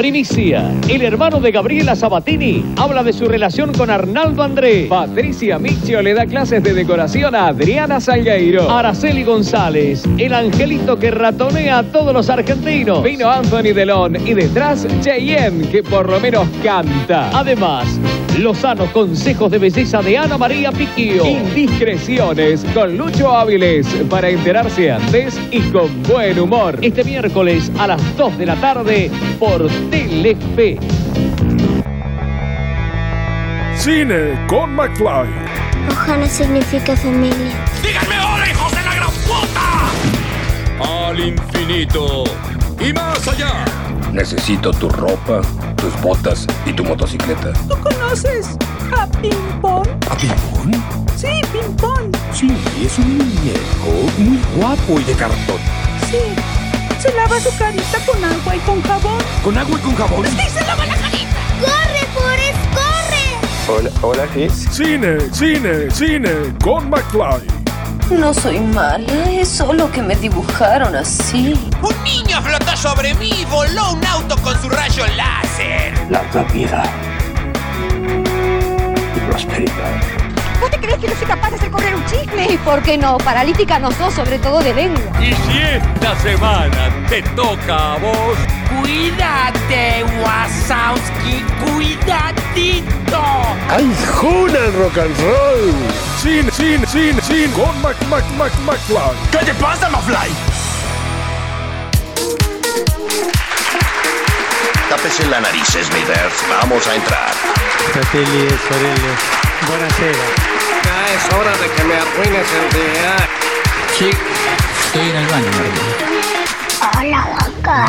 Primicia. El hermano de Gabriela Sabatini habla de su relación con Arnaldo André. Patricia Micchio le da clases de decoración a Adriana Salgueiro. Araceli González. El angelito que ratonea a todos los argentinos. Vino Anthony Delon y detrás Cheyenne, que por lo menos canta. Además, los sanos consejos de belleza de Ana María Piquio. Indiscreciones con Lucho Áviles para enterarse antes y con buen humor. Este miércoles a las 2 de la tarde por Telefe. Cine con McFly. Ojana significa familia. ¡Díganme hola, hijos de la gran puta! Al infinito y más allá. Necesito tu ropa, tus botas y tu motocicleta. ¿Tú conoces a Pimpón? ¿A Pimpón? Sí, Pimpón. Sí, es un muñeco muy guapo y de cartón. Sí, se lava su carita con agua y con jabón. ¿Con agua y con jabón? Sí, se lava la carita. ¡Corre, Forrest, corre! Hola, hola, sí. Cine, cine, cine con McFly. No soy mala, es solo que me dibujaron así. Un niño flotó sobre mí y voló un auto con su rayo láser. Larga vida y prosperidad. ¿Vos te crees que no soy capaz de hacer correr un chisme? ¿Y por qué no? Paralítica no sos, sobre todo de lengua. Y si esta semana te toca a vos, Cuídate, Wasowski, cuidadito. ¡Ay, Juna rock and roll! Cine, cine, cine, cine con Mac, Mac, Mac, McFly. ¿Qué te pasa, Mafly? Tápese la nariz, Smithers. Vamos a entrar. Fratelli e sorelle, buonasera. Ya es hora de que me arruines el día. Sí, estoy en el baño, María.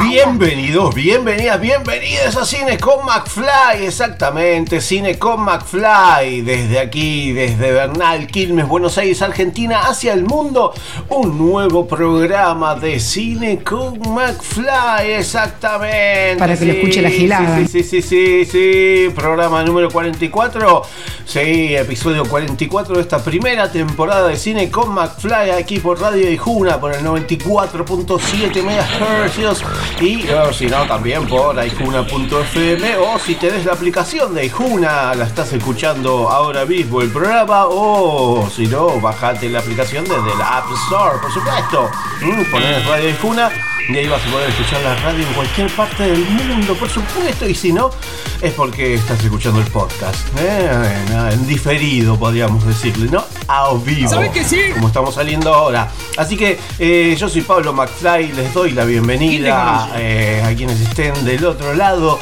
Bienvenidos, bienvenidas, bienvenidas a Cine con McFly, exactamente, Cine con McFly, desde aquí, desde Bernal, Quilmes, Buenos Aires, Argentina, hacia el mundo, un nuevo programa de Cine con McFly, exactamente. Para que lo escuche la gilada. Sí, sí, sí, sí, sí, programa número 44, sí, episodio 44 de esta primera temporada de Cine con McFly, aquí por Radio Ijuna, por el 94.7 MHz y o si no también por aijuna.fm o si tenés la aplicación de Aijuna la estás escuchando ahora mismo el programa o si no bajate la aplicación desde la App Store por supuesto. Mm, ponés Radio Aijuna y ahí vas a poder escuchar la radio en cualquier parte del mundo, por supuesto. Y si no, es porque estás escuchando el podcast. ¿eh? En diferido, podríamos decirle, ¿no? A vivo. ¿Sabes que sí? Como estamos saliendo ahora. Así que eh, yo soy Pablo McFly, les doy la bienvenida eh, a quienes estén del otro lado.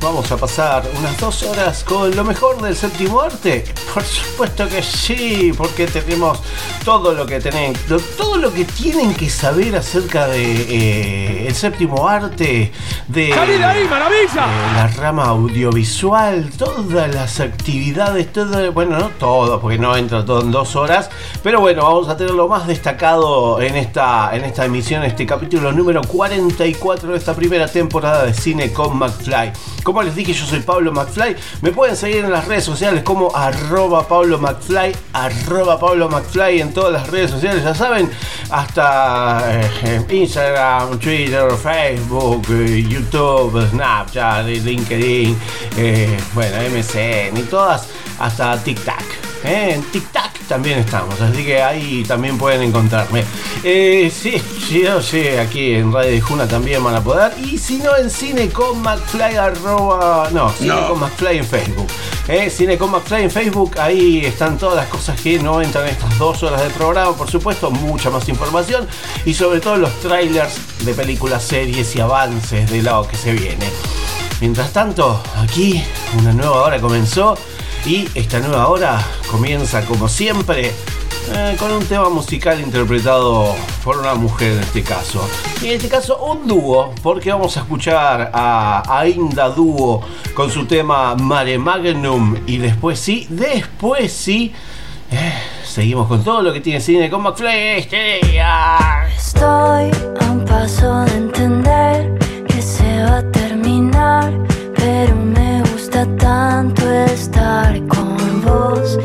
Vamos a pasar unas dos horas con lo mejor del séptimo arte. Por supuesto que sí, porque tenemos todo lo que tienen, todo lo que tienen que saber acerca de eh, el séptimo arte, de, ¡Salí de ahí, maravilla! de la rama audiovisual, todas las actividades, todo, bueno, no todo, porque no entra todo en dos horas, pero bueno, vamos a tener lo más destacado en esta, en esta emisión, este capítulo número 44 de esta primera temporada de Cine con McFly. Como les dije, yo soy Pablo McFly. Me pueden seguir en las redes sociales como arroba Pablo McFly, arroba Pablo McFly en todas las redes sociales, ya saben, hasta eh, Instagram, Twitter, Facebook, eh, YouTube, Snapchat, LinkedIn, eh, bueno, MCN y todas, hasta TikTok. ¿eh? En TikTok también estamos, así que ahí también pueden encontrarme. Eh, sí, sí, sé, aquí en Radio de Juna también van a poder. Y si no, en Cine con McFly, arroba, no, Cine No. con McFly en Facebook. ¿eh? Cine con McFly en Facebook, ahí están todas las cosas que no entran en estas dos horas de programa, por supuesto, mucha más información y sobre todo los trailers de películas, series y avances de lo que se viene. Mientras tanto, aquí una nueva hora comenzó y esta nueva hora comienza como siempre eh, con un tema musical interpretado por una mujer en este caso. Y en este caso un dúo, porque vamos a escuchar a Ainda Dúo con su tema Mare Magnum y después sí, después sí, eh, seguimos con todo lo que tiene cine con McFly este día. Estoy a un paso de entender que se va a tanto estar con vos,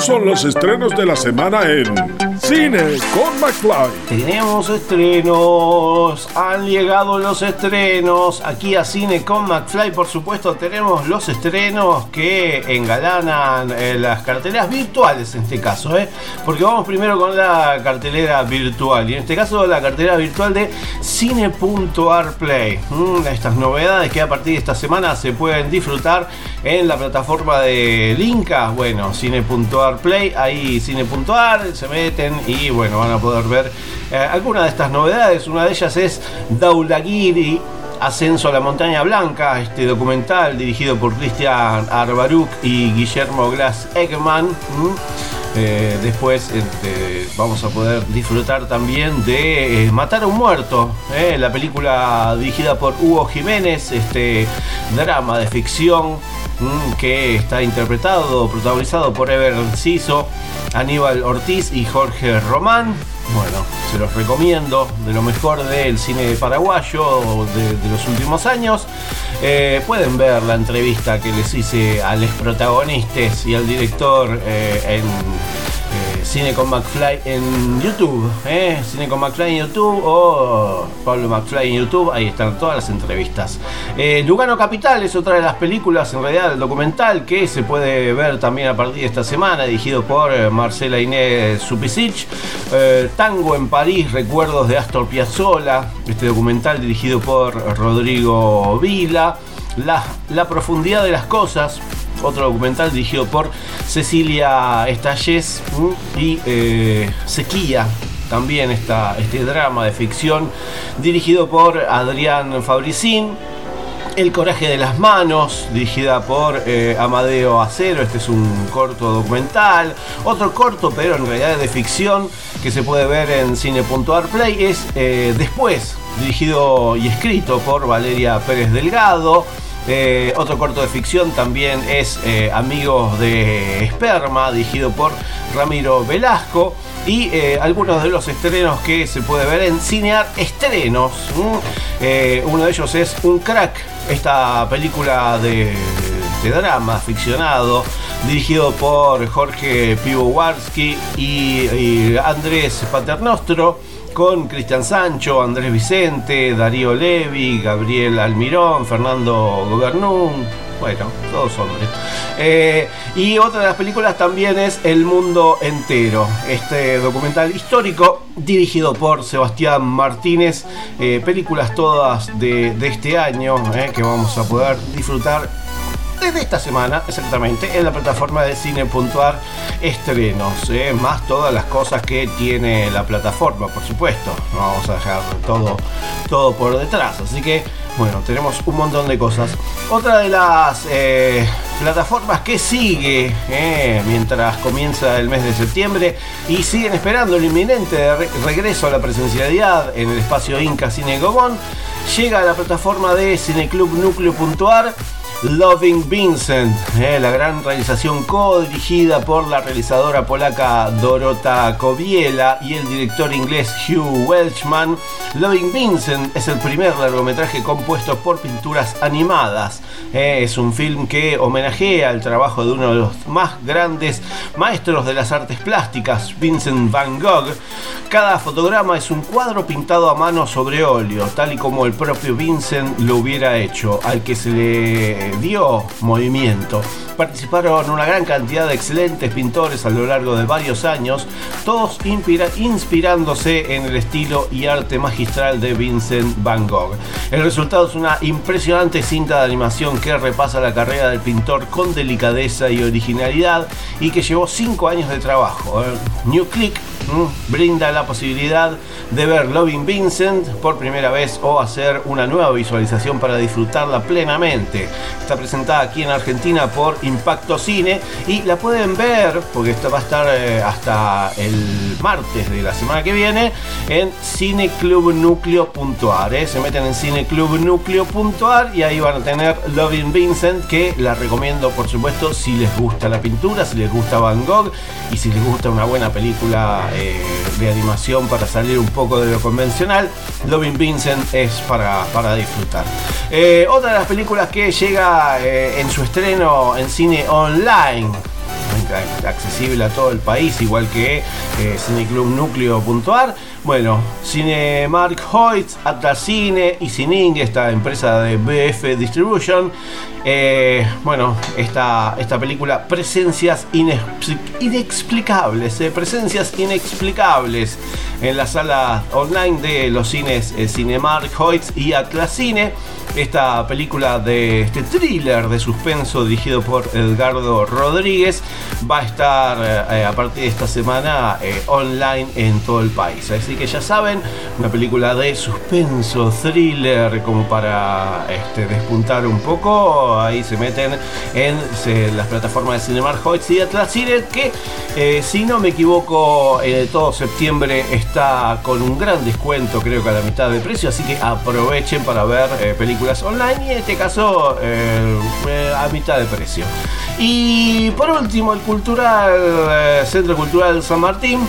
Son los estrenos de la semana en Cine con McFly. Tenemos estrenos, han llegado los estrenos aquí a Cine con McFly. Por supuesto, tenemos los estrenos que engalanan eh, las carteleras virtuales en este caso, ¿eh? porque vamos primero con la cartelera virtual y en este caso la cartelera virtual de Cine.arplay. Mm, estas novedades que a partir de esta semana se pueden disfrutar en la plataforma de Linka. Bueno, Cine.arplay, ahí Cine.ar, se meten y bueno, van a poder ver eh, algunas de estas novedades. Una de ellas es Daulagiri. Ascenso a la Montaña Blanca, este documental dirigido por Christian Arbaruk y Guillermo Glass Eggman. Eh, después este, vamos a poder disfrutar también de eh, Matar a un Muerto, la película dirigida por Hugo Jiménez, este drama de ficción que está interpretado, protagonizado por Ever Ciso, Aníbal Ortiz y Jorge Román. Bueno, se los recomiendo, de lo mejor del cine paraguayo de, de los últimos años. Eh, pueden ver la entrevista que les hice a los protagonistas y al director eh, en eh, Cine con McFly en YouTube. Cine con McFly en YouTube o Pablo McFly en YouTube, ahí están todas las entrevistas. Eh, Lugano Capital es otra de las películas, en realidad el documental que se puede ver también a partir de esta semana, dirigido por eh, Marcela Inés Supisic. Eh, Tango en París, recuerdos de Astor Piazzolla, este documental dirigido por Rodrigo Vila. La, profundidad de las cosas, otro documental dirigido por Cecilia Estallés y eh, Sequía. También está este drama de ficción dirigido por Adrián Fabricín. El coraje de las manos, dirigida por eh, Amadeo Acero. Este es un corto documental. Otro corto, pero en realidad de ficción, que se puede ver en cine.arplay, es eh, Después, dirigido y escrito por Valeria Pérez Delgado. Eh, otro corto de ficción también es Amigos de Esperma, dirigido por Ramiro Velasco. Y algunos de los estrenos que se puede ver en Cinear Estrenos. uno de ellos es Un Crack, esta película de, drama ficcionado, dirigido por Jorge Pivowarski y, y Andrés Paternostro con Cristian Sancho, Andrés Vicente, Darío Levi, Gabriel Almirón, Fernando Gobernún, bueno, todos hombres. Eh, y otra de las películas también es El Mundo Entero, este documental histórico dirigido por Sebastián Martínez, eh, películas todas de, este año eh, que vamos a poder disfrutar desde esta semana, exactamente, en la plataforma de cine.ar estrenos, eh, más todas las cosas que tiene la plataforma, por supuesto. No vamos a dejar todo, todo por detrás. Así que, bueno, tenemos un montón de cosas. Otra de las eh, plataformas que sigue eh, mientras comienza el mes de septiembre y siguen esperando el inminente re regreso a la presencialidad en el espacio Inca Cine Gobón, llega a la plataforma de cineclubnucleo.ar Loving Vincent, eh, la gran realización co-dirigida por la realizadora polaca Dorota Kobiela y el director inglés Hugh Welchman. Loving Vincent es el primer largometraje compuesto por pinturas animadas. Eh, es un film que homenajea el trabajo de uno de los más grandes maestros de las artes plásticas, Vincent Van Gogh. Cada fotograma es un cuadro pintado a mano sobre óleo, tal y como el propio Vincent lo hubiera hecho, al que se le dio movimiento. Participaron una gran cantidad de excelentes pintores a lo largo de varios años, todos inspirándose en el estilo y arte magistral de Vincent Van Gogh. El resultado es una impresionante cinta de animación que repasa la carrera del pintor con delicadeza y originalidad y que llevó 5 años de trabajo. New Click brinda la posibilidad de ver Loving Vincent por primera vez o hacer una nueva visualización para disfrutarla plenamente. Presentada aquí en Argentina por Impacto Cine y la pueden ver, porque esto va a estar eh, hasta el martes de la semana que viene, en cineclubnucleo.ar. ¿eh? Se meten en cineclubnucleo.ar y ahí van a tener Loving Vincent, que la recomiendo por supuesto si les gusta la pintura, si les gusta Van Gogh y si les gusta una buena película eh, de animación para salir un poco de lo convencional. Loving Vincent es para, para disfrutar. Eh, otra de las películas que llega eh, en su estreno en cine online accesible a todo el país, igual que eh, cineclubnucleo.ar. Bueno, Cinemark Hoyt, Atlas Cine y Cining, esta empresa de BF Distribution. Eh, bueno, esta, esta película, Presencias Inexplicables, eh, Presencias Inexplicables en la sala online de los cines eh, Cinemark Hoyt y Atlas Cine. Esta película de este thriller de suspenso dirigido por Edgardo Rodríguez va a estar eh, a partir de esta semana online en todo el país. Así que ya saben, una película de suspenso, thriller, como para este, despuntar un poco. Ahí se meten en las plataformas de Cinemark Hoyts y Atlas Cine, que eh, si no me equivoco, todo septiembre está con un gran descuento, creo que a la mitad de precio. Así que aprovechen para ver películas online y en este caso eh, eh, a mitad de precio. Y por último, el cultural eh, Centro Cultural San Martín,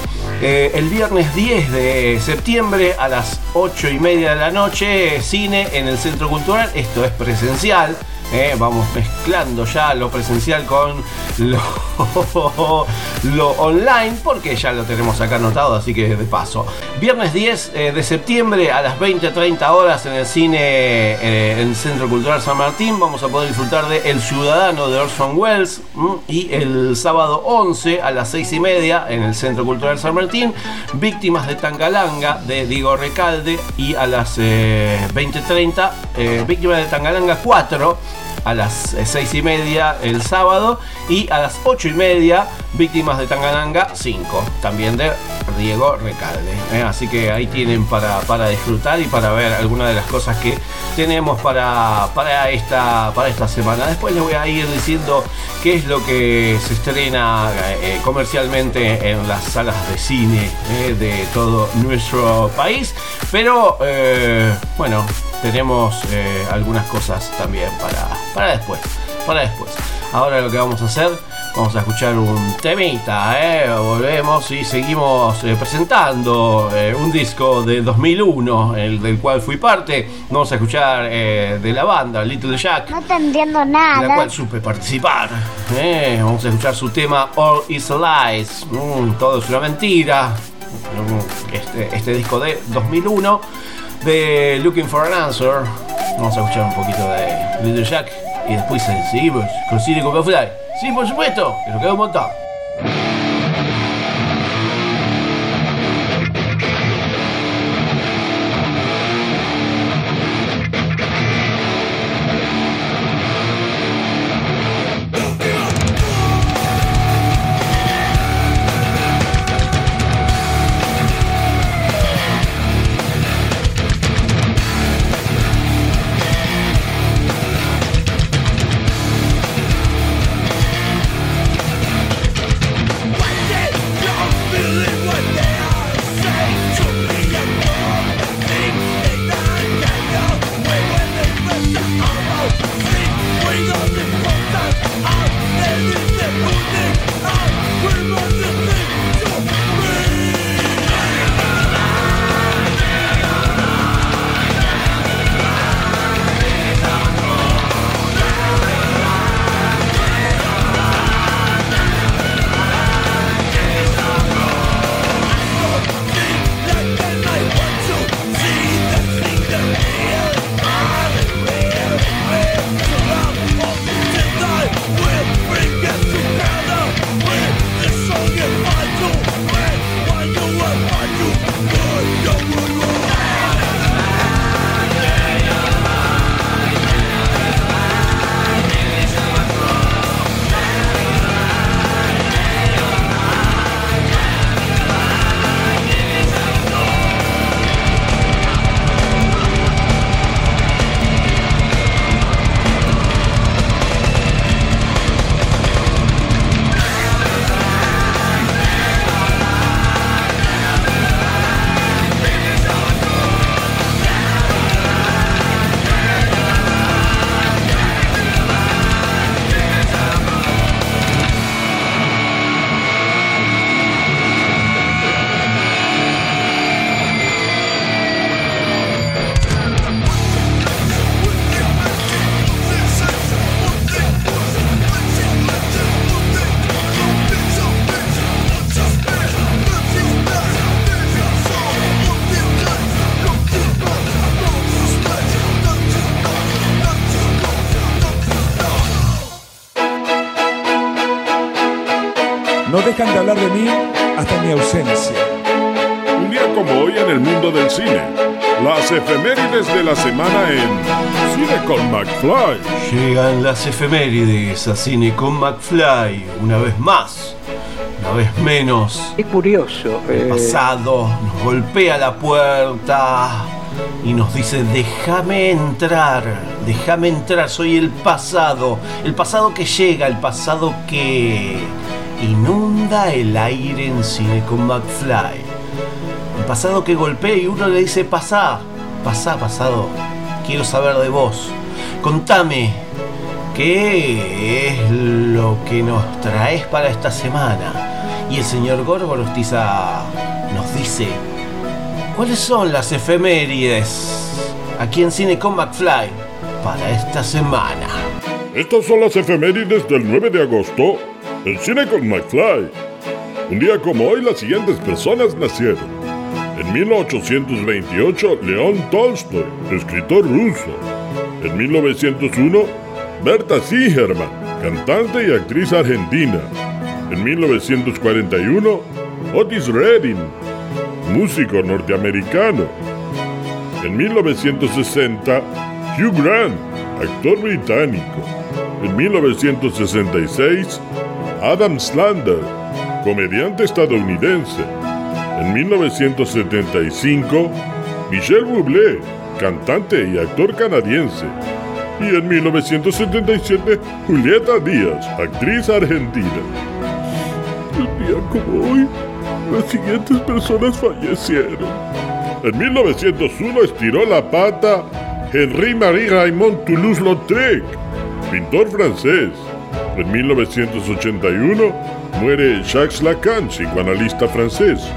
el viernes 10 de septiembre a las 8 y media de la noche, cine en el Centro Cultural. Esto es presencial. ¿Eh? vamos mezclando ya lo presencial con lo, online, porque ya lo tenemos acá anotado, así que de paso. Viernes 10 eh, de septiembre a las 20-30 horas en el cine eh, en el Centro Cultural San Martín vamos a poder disfrutar de El Ciudadano de Orson Welles y el sábado 11 a las 6 y media en el Centro Cultural San Martín Víctimas de Tangalanga de Diego Recalde y a las eh, 20.30 eh, Víctimas de Tangalanga 4 a las 6 y media el sábado y a las 8 y media Víctimas de Tangalanga 5 también de Diego Recalde ¿eh? así que ahí tienen para, para disfrutar y para ver algunas de las cosas que tenemos para, para, esta, para esta semana después les voy a ir diciendo qué es lo que se estrena eh, comercialmente en las salas de cine eh, de todo nuestro país pero eh, bueno tenemos eh, algunas cosas también para, para después. Para después. Ahora lo que vamos a hacer, vamos a escuchar un temita, ¿eh? volvemos y seguimos eh, presentando eh, un disco de 2001, el del cual fui parte. Vamos a escuchar de la banda Little Jack. No te entiendo De la nada. cual supe participar. Vamos a escuchar su tema All is Lies. Mm, todo es una mentira. Mm, Este, este disco de 2001 de Looking for an Answer. Vamos a escuchar un poquito de Little Jack y después seguimos con con Fly. Sí, por supuesto, que nos queda un. La semana en Cine con McFly. Llegan las efemérides a cine con McFly, una vez más, una vez menos. Es curioso. El eh, pasado nos golpea la puerta y nos dice, déjame entrar, déjame entrar, soy el pasado, el pasado que llega, el pasado que inunda el aire en cine con McFly. El pasado que golpea y uno le dice, pasá, pasá, pasado, quiero saber de vos. Contame, ¿qué es lo que nos traes para esta semana? Y el señor Gorgorostiza nos dice, ¿cuáles son las efemérides aquí en Cine con McFly para esta semana? Estas son las efemérides del 9 de agosto en Cine con McFly. Un día como hoy, las siguientes personas nacieron. En 1828, León Tolstoy, escritor ruso. En 1901, Berta Sigerman, cantante y actriz argentina. En 1941, Otis Redding, músico norteamericano. En 1960, Hugh Grant, actor británico. En 1966, Adam Slander, comediante estadounidense. En 1975, Michel Bublé, cantante y actor canadiense. Y en 1977, Julieta Díaz, actriz argentina. Un día como hoy, las siguientes personas fallecieron. En 1901 estiró la pata Henri-Marie Raymond Toulouse-Lautrec, pintor francés. En 1981 muere Jacques Lacan, psicoanalista francés.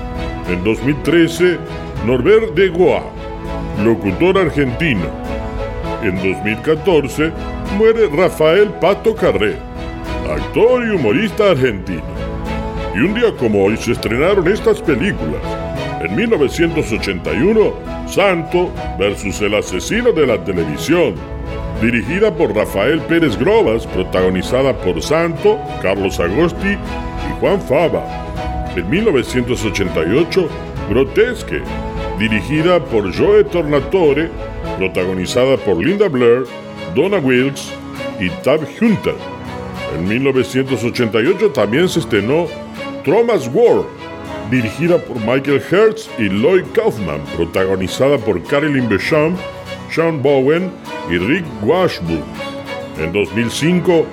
En 2013, Norbert de Goa, locutor argentino. En 2014, muere Rafael Pato Carré, actor y humorista argentino. Y un día como hoy se estrenaron estas películas. En 1981, Santo versus el asesino de la televisión, dirigida por Rafael Pérez Grobas, protagonizada por Santo, Carlos Agosti y Juan Fava. En 1988, Grotesque, dirigida por Joe Tornatore, protagonizada por Linda Blair, Donna Wilkes y Tab Hunter. En 1988 también se estrenó Thomas War, dirigida por Michael Hertz y Lloyd Kaufman, protagonizada por Carolyn Becham, Sean Bowen y Rick Washburn. En 2005,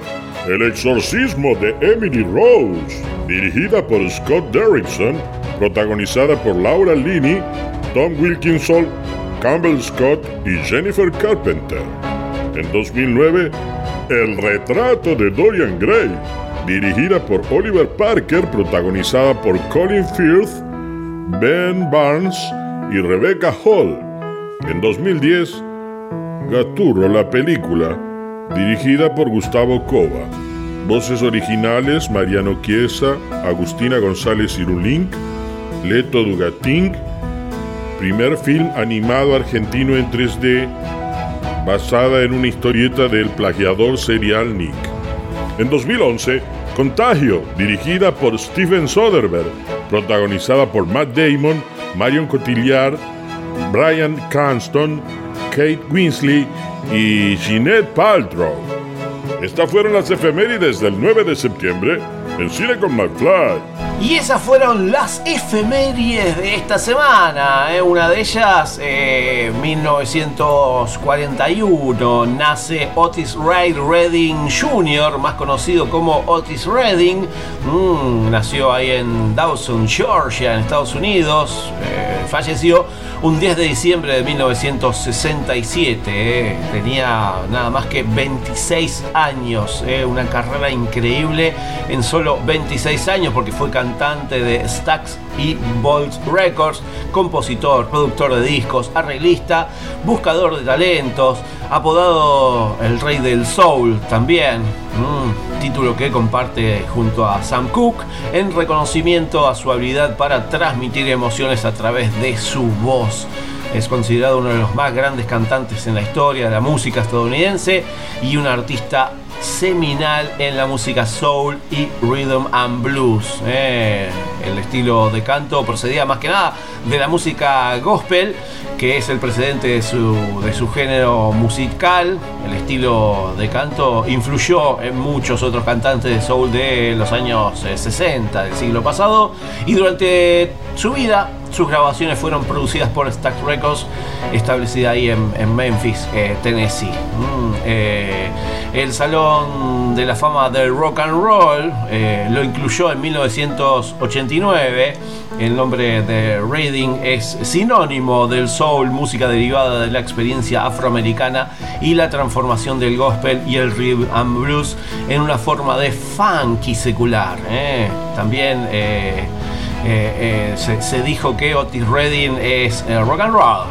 El exorcismo de Emily Rose, dirigida por Scott Derrickson, protagonizada por Laura Linney, Tom Wilkinson, Campbell Scott y Jennifer Carpenter. En 2009, El retrato de Dorian Gray, dirigida por Oliver Parker, protagonizada por Colin Firth, Ben Barnes y Rebecca Hall. En 2010, Gaturro, la película, dirigida por Gustavo Cova. Voces originales: Mariano Chiesa, Agustina González Irulink, Leto Dugatink. Primer film animado argentino en 3D, basada en una historieta del plagiador serial Nick. En 2011, Contagio, dirigida por Steven Soderbergh, protagonizada por Matt Damon, Marion Cotillard, Brian Cranston, Kate Winsley y Jeanette Paltrow. Estas fueron las efemérides del 9 de septiembre en Cine con McFly. Y esas fueron las efemérides de esta semana. ¿eh? Una de ellas, eh, 1941, nace Otis Ray Redding Jr., más conocido como Otis Redding. Mm, nació ahí en Dawson, Georgia, en Estados Unidos. Eh, falleció un 10 de diciembre de 1967. eh. Tenía nada más que 26 años. Una carrera increíble en solo 26 años porque fue cantante de Stax y Bolt Records, compositor, productor de discos, arreglista, buscador de talentos, apodado el rey del soul también, mm, título que comparte junto a Sam Cooke en reconocimiento a su habilidad para transmitir emociones a través de su voz. Es considerado uno de los más grandes cantantes en la historia de la música estadounidense y un artista seminal en la música soul y rhythm and blues. Eh, el estilo de canto procedía más que nada de la música gospel, que es el precedente de su, de su género musical. El estilo de canto influyó en muchos otros cantantes de soul de los años eh, 60 del siglo pasado y durante su vida sus grabaciones fueron producidas por Stax Records, establecida ahí en, Memphis, eh, Tennessee. Mm, eh, el Salón de la Fama del Rock and Roll eh, lo incluyó en 1989. El nombre de Reading es sinónimo del soul, música derivada de la experiencia afroamericana y la transformación del gospel y el rhythm and blues en una forma de funky secular. También eh, eh, se, dijo que Otis Redding es eh, rock and roll.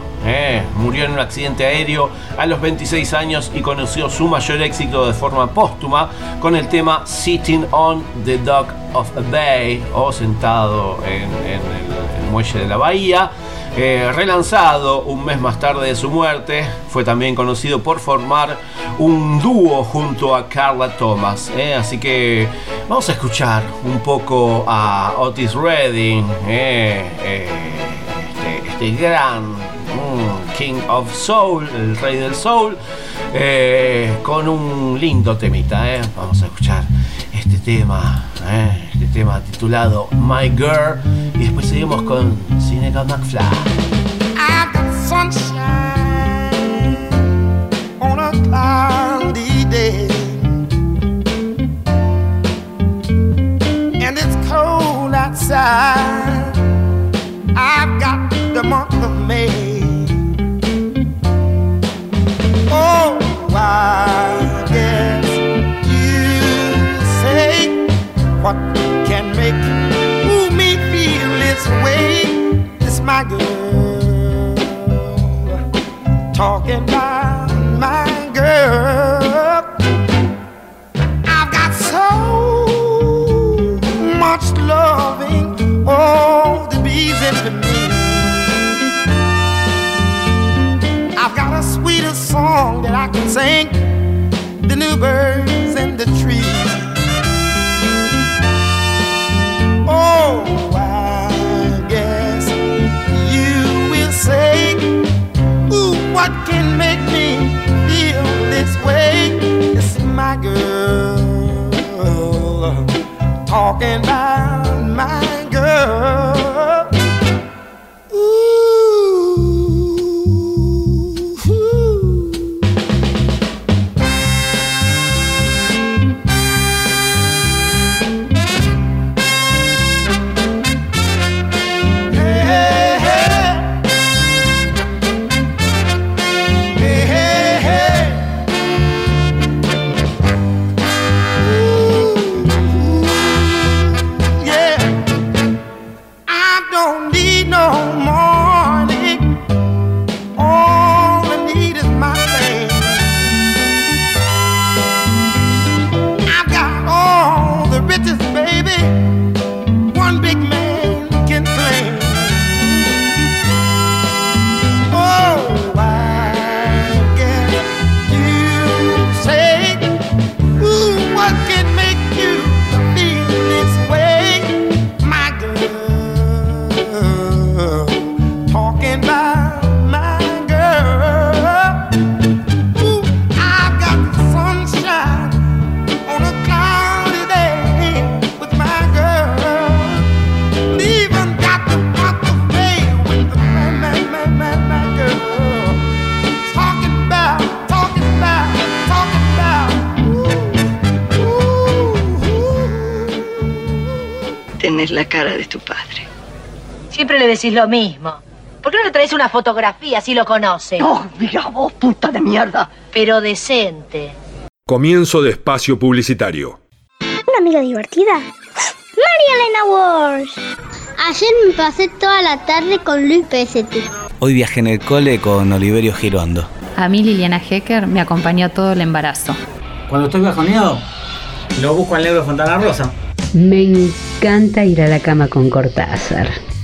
murió en un accidente aéreo a los 26 años y conoció su mayor éxito de forma póstuma con el tema Sitting on the Dock of a Bay o sentado en, el muelle de la bahía. Relanzado un mes más tarde de su muerte, fue también conocido por formar un dúo junto a Carla Thomas. eh, Así que vamos a escuchar un poco a Otis Redding, eh, eh, este, este gran mm, King of Soul, el rey del soul, con un lindo temita. Vamos a escuchar este tema, este tema titulado My Girl, y después seguimos con Cineca McFly. I got sunshine on a cloudy day. And it's cold outside. Talking about decís lo mismo. ¿Por qué no le traes una fotografía si lo conoce? Oh, mira vos, puta de mierda. Pero decente. Comienzo de espacio publicitario. Una amiga divertida. María Elena Wars. Ayer me pasé toda la tarde con Luis PST. Hoy viajé en el cole con Oliverio Girondo. A mí Liliana Hecker me acompañó todo el embarazo. Cuando estoy bajoneado, lo busco al negro Fontana Rosa. Me encanta ir a la cama con Cortázar.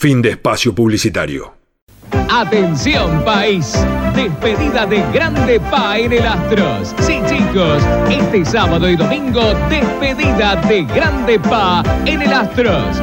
Fin de espacio publicitario. Atención país, despedida de Grande Pa en el Astros. Sí chicos, este sábado y domingo, despedida de Grande Pa en el Astros.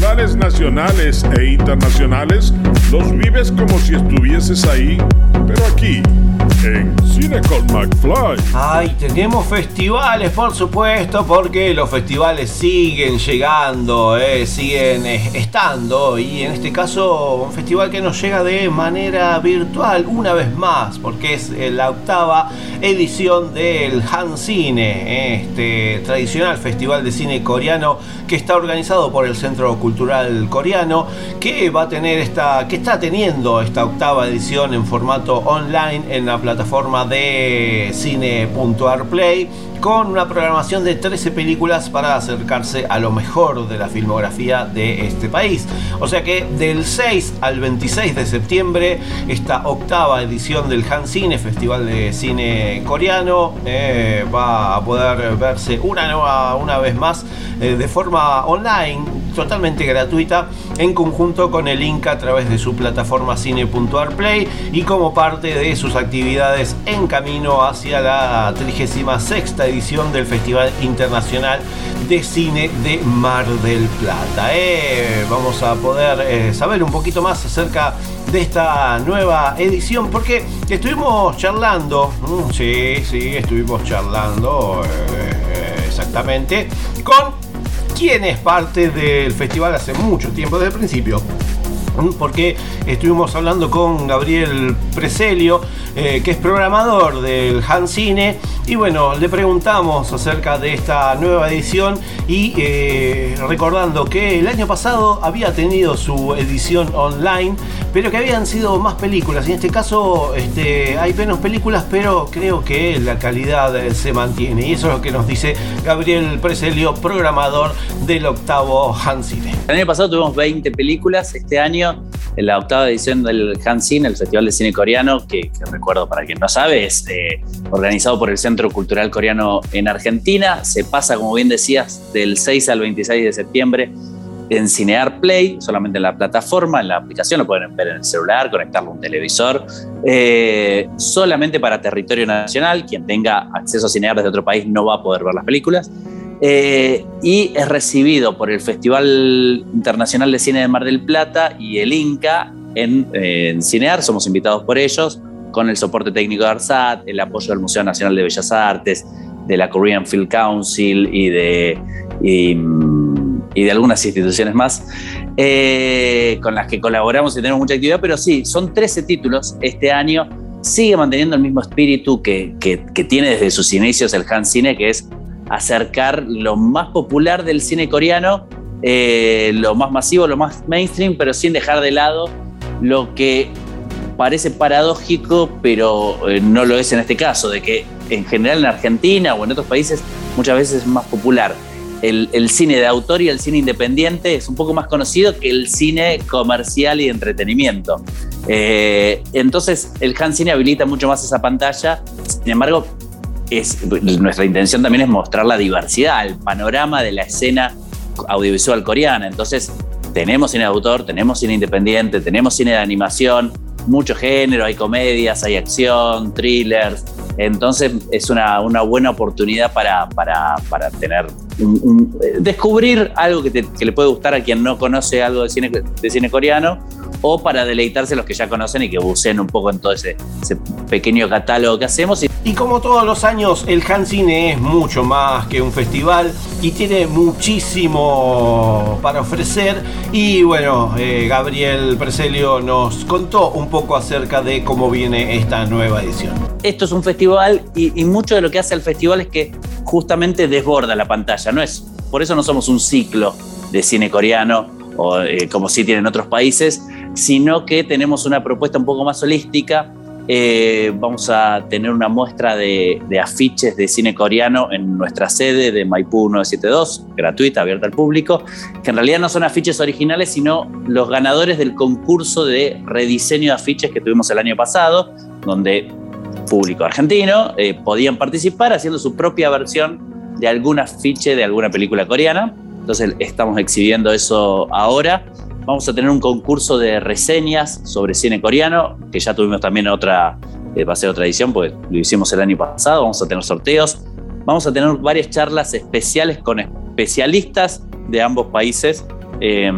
Nacionales e internacionales los vives como si estuvieses ahí, pero aquí, en Cine con McFly. Ay, tenemos festivales, por supuesto, porque los festivales siguen llegando, eh, siguen eh, estando, y en este caso un festival que nos llega de manera virtual una vez más, porque es eh, la octava edición del Han Cine, este tradicional festival de cine coreano que está organizado por el Centro Cultural Coreano, que va a tener esta, que está teniendo esta octava edición en formato online en la plataforma de cine.arplay con una programación de 13 películas para acercarse a lo mejor de la filmografía de este país. O sea que del 6 al 26 de septiembre, esta octava edición del Han Cine, Festival de Cine Coreano, eh, va a poder verse una, nueva, una vez más eh, de forma online, totalmente gratuita, en conjunto con el Inca a través de su plataforma cine.arplay y como parte de sus actividades en camino hacia la 36 edición del Festival Internacional de Cine de Mar del Plata. Eh, vamos a poder eh, saber un poquito más acerca de esta nueva edición porque estuvimos charlando, mm, sí, sí, estuvimos charlando eh, exactamente con quien es parte del festival hace mucho tiempo, desde el principio porque estuvimos hablando con Gabriel Preselio, eh, que es programador del Hancine, y bueno, le preguntamos acerca de esta nueva edición y eh, recordando que el año pasado había tenido su edición online, pero que habían sido más películas, y en este caso este, hay menos películas, pero creo que la calidad se mantiene, y eso es lo que nos dice Gabriel Preselio, programador del octavo Hancine. El año pasado tuvimos 20 películas, este año en la octava edición del Hansin, el Festival de Cine Coreano, que, recuerdo para quien no sabe, es eh, organizado por el Centro Cultural Coreano en Argentina. Se pasa, como bien decías, del 6 al 26 de septiembre en Cinear Play, solamente en la plataforma, en la aplicación, lo pueden ver en el celular, conectarlo a un televisor, eh, solamente para territorio nacional, quien tenga acceso a Cinear desde otro país no va a poder ver las películas. Eh, y es recibido por el Festival Internacional de Cine de Mar del Plata y el Inca en, Cinear, somos invitados por ellos, con el soporte técnico de ARSAT, el apoyo del Museo Nacional de Bellas Artes, de la Korean Film Council y de, y, de algunas instituciones más, eh, con las que colaboramos y tenemos mucha actividad, pero sí, son 13 títulos este año, sigue manteniendo el mismo espíritu que, que, que tiene desde sus inicios el Han Cine, que es acercar lo más popular del cine coreano, eh, lo más masivo, lo más mainstream, pero sin dejar de lado lo que parece paradójico, pero eh, no lo es en este caso, de que en general en Argentina o en otros países muchas veces es más popular el, cine de autor y el cine independiente es un poco más conocido que el cine comercial y de entretenimiento. Eh, entonces el Han Cine habilita mucho más esa pantalla. Sin embargo, es, nuestra intención también es mostrar la diversidad, el panorama de la escena audiovisual coreana. Entonces tenemos cine de autor, tenemos cine independiente, tenemos cine de animación, mucho género, hay comedias, hay acción, thrillers. Entonces es una, una buena oportunidad para, para, para tener un- un- eh, descubrir algo que, te- que le puede gustar a quien no conoce algo de cine, de cine coreano o para deleitarse los que ya conocen y que buceen un poco en todo ese, ese pequeño catálogo que hacemos. Y Y como todos los años, el Han Cine es mucho más que un festival y tiene muchísimo para ofrecer. Y bueno, eh, Gabriel Preselio nos contó un poco acerca de cómo viene esta nueva edición. esto es un festival y, y mucho de lo que hace el festival es que justamente desborda la pantalla. No es, por eso no somos un ciclo de cine coreano o eh, como sí tienen otros países, sino que tenemos una propuesta un poco más holística. Eh, vamos a tener una muestra de, de afiches de cine coreano en nuestra sede de Maipú 972, gratuita, abierta al público, que en realidad no son afiches originales, sino los ganadores del concurso de rediseño de afiches que tuvimos el año pasado, donde público argentino eh, podían participar haciendo su propia versión de algún afiche de alguna película coreana. Entonces estamos exhibiendo eso ahora. Vamos a tener un concurso de reseñas sobre cine coreano, que ya tuvimos también otra, eh, va a ser otra edición, porque lo hicimos el año pasado. Vamos a tener sorteos. Vamos a tener varias charlas especiales con especialistas de ambos países. Eh,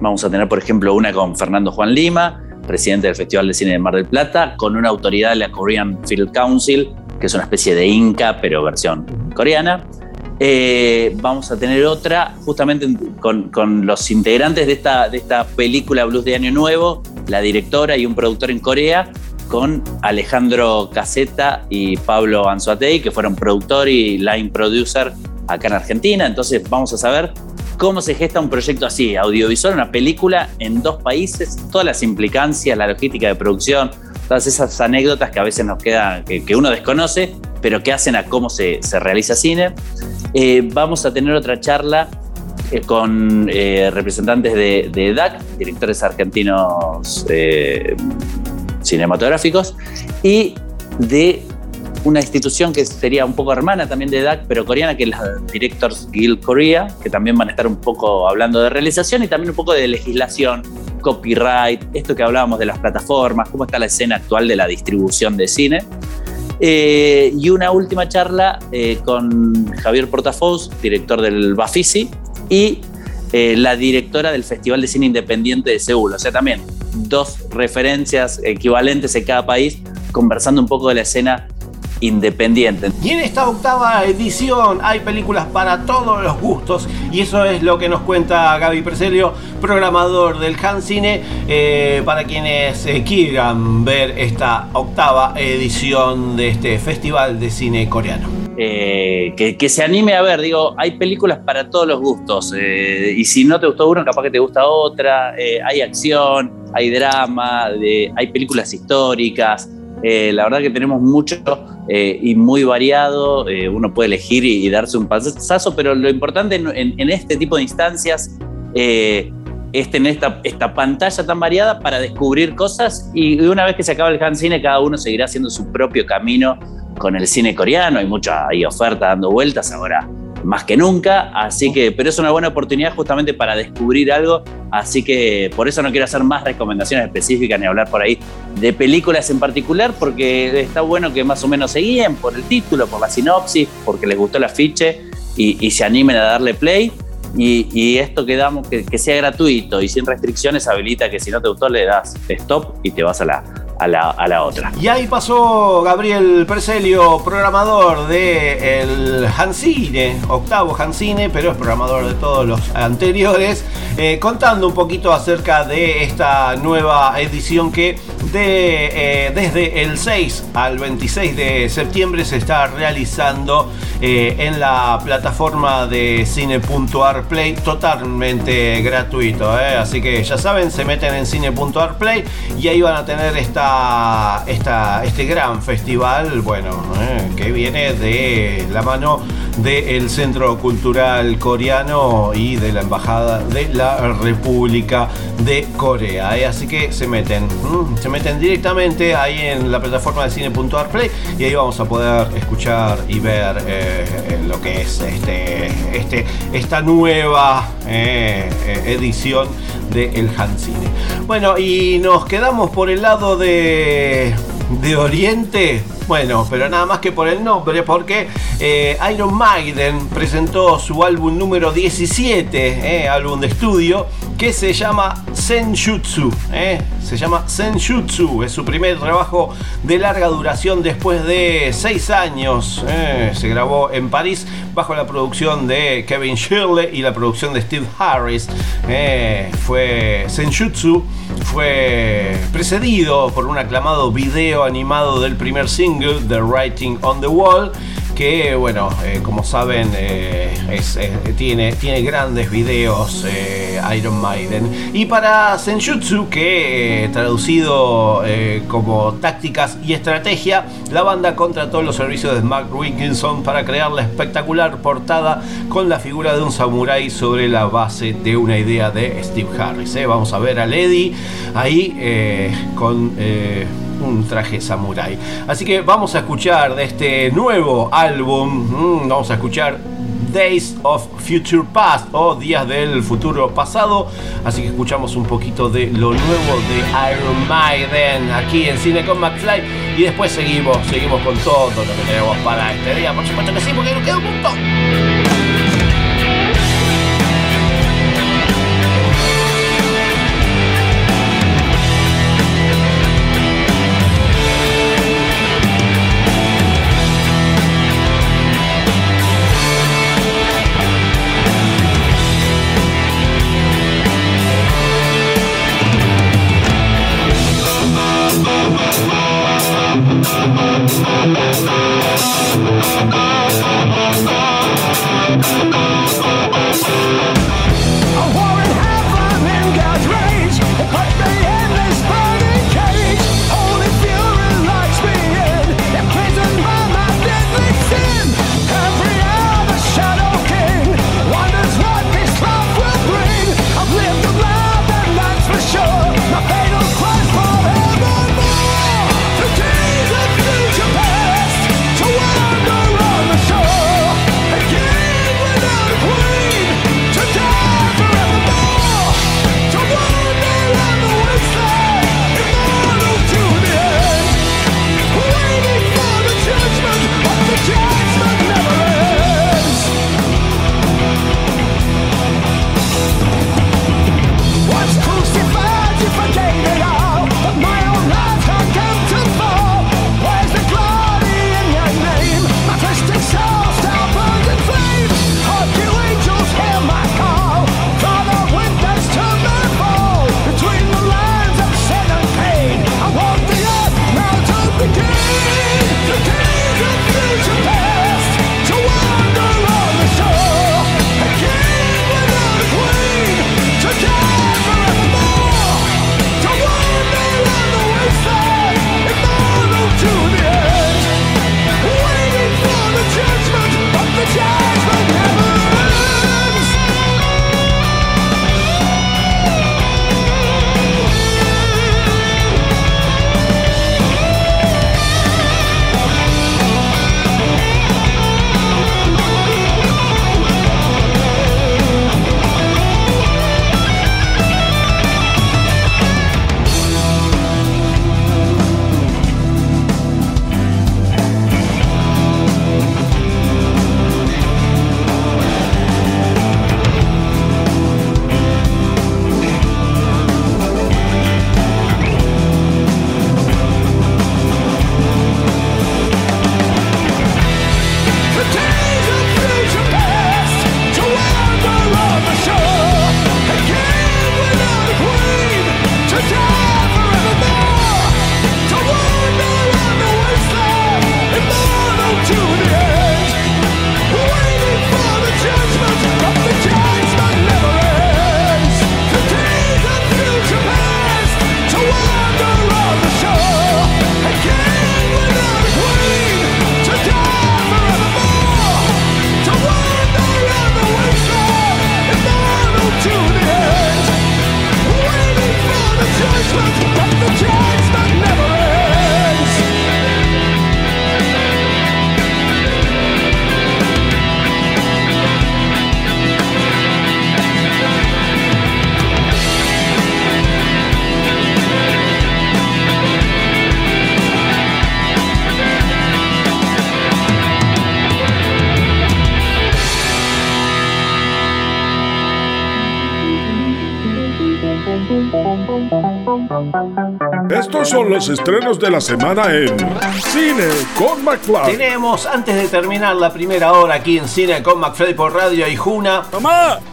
vamos a tener, por ejemplo, una con Fernando Juan Lima, presidente del Festival de Cine de Mar del Plata, con una autoridad de la Korean Film Council, que es una especie de Inca, pero versión coreana. Eh, vamos a tener otra justamente con, con los integrantes de esta, de esta película Blues de Año Nuevo, la directora y un productor en Corea, con Alejandro Caseta y Pablo Anzuatei, que fueron productor y line producer acá en Argentina. Entonces vamos a saber cómo se gesta un proyecto así, audiovisual, una película en dos países, todas las implicancias, la logística de producción, todas esas anécdotas que a veces nos quedan, que, uno desconoce, pero que hacen a cómo se, se realiza cine. Eh, vamos a tener otra charla eh, con eh, representantes de, de DAC, directores argentinos cinematográficos, y de una institución que sería un poco hermana también de DAC, pero coreana, que es la Directors Guild Korea, que también van a estar un poco hablando de realización y también un poco de legislación, copyright, esto que hablábamos de las plataformas, cómo está la escena actual de la distribución de cine. Eh, y una última charla eh, con Javier Portafós, director del Bafisi, y eh, la directora del Festival de Cine Independiente de Seúl. O sea, también dos referencias equivalentes en cada país, conversando un poco de la escena independiente. Y en esta octava edición hay películas para todos los gustos y eso es lo que nos cuenta Gaby Preselio, programador del Han Cine, eh, para quienes eh, quieran ver esta octava edición de este Festival de Cine Coreano. Eh, que, que se anime a ver, digo, hay películas para todos los gustos eh, y si no te gustó una, capaz que te gusta otra, eh, hay acción, hay drama, de- hay películas históricas, eh, la verdad que tenemos mucho eh, y muy variado, eh, uno puede elegir y, darse un pasazo, pero lo importante en, este tipo de instancias es tener esta, esta pantalla tan variada para descubrir cosas y una vez que se acaba el Han Cine, cada uno seguirá haciendo su propio camino con el cine coreano, hay mucha hay oferta dando vueltas ahora más que nunca, así que, pero es una buena oportunidad justamente para descubrir algo, así que por eso no quiero hacer más recomendaciones específicas ni hablar por ahí de películas en particular, porque está bueno que más o menos se guíen por el título, por la sinopsis, porque les gustó el afiche y, se animen a darle play. Y, esto que damos, que sea gratuito y sin restricciones, habilita que si no te gustó le das stop y te vas a la, a la, a la otra. Y ahí pasó Gabriel Percelio, programador de el Hancine, octavo Hancine, pero es programador de todos los anteriores, eh, contando un poquito acerca de esta nueva edición que de, eh, desde el 6 al 26 de septiembre se está realizando eh, en la plataforma de cine.arplay totalmente gratuito. Así que ya saben, se meten en cine.arplay y ahí van a tener esta, esta, este gran festival, bueno, eh, que viene de la mano del Centro Cultural Coreano y de la Embajada de la República de Corea. ¿eh? Así que se meten, ¿m? se meten directamente ahí en la plataforma de cine.arplay y ahí vamos a poder escuchar y ver eh, lo que es este, este, esta nueva eh, edición de El Hancine. Bueno, y nos quedamos por el lado de, de Oriente. Bueno, pero nada más que por el nombre, porque eh, Iron Maiden presentó su álbum número 17, eh, álbum de estudio, que se llama Senjutsu. eh, se llama Senjutsu, es su primer trabajo de larga duración después de 6 años. se grabó en París bajo la producción de Kevin Shirley y la producción de Steve Harris. fue Senjutsu fue precedido por un aclamado video animado del primer single, The Writing on the Wall, que bueno, eh, como saben, eh, tiene, tiene grandes videos eh, Iron Maiden. Y para Senjutsu, que traducido como tácticas y estrategia, la banda contrató los servicios de Mark Wilkinson para crear la espectacular portada con la figura de un samurái sobre la base de una idea de Steve Harris. Vamos a ver a Lady ahí con... un traje samurái. Así que vamos a escuchar de este nuevo álbum, mm, vamos a escuchar Days of Future Past o Días del Futuro Pasado. Así que escuchamos un poquito de lo nuevo de Iron Maiden aquí en Cine con McFly y después seguimos, seguimos con todo lo que tenemos para este día. Por supuesto que sí, porque nos queda un montón. Son los estrenos de la semana en Cine con McFly. Tenemos, antes de terminar la primera hora aquí en Cine con McFly por Radio y Juna,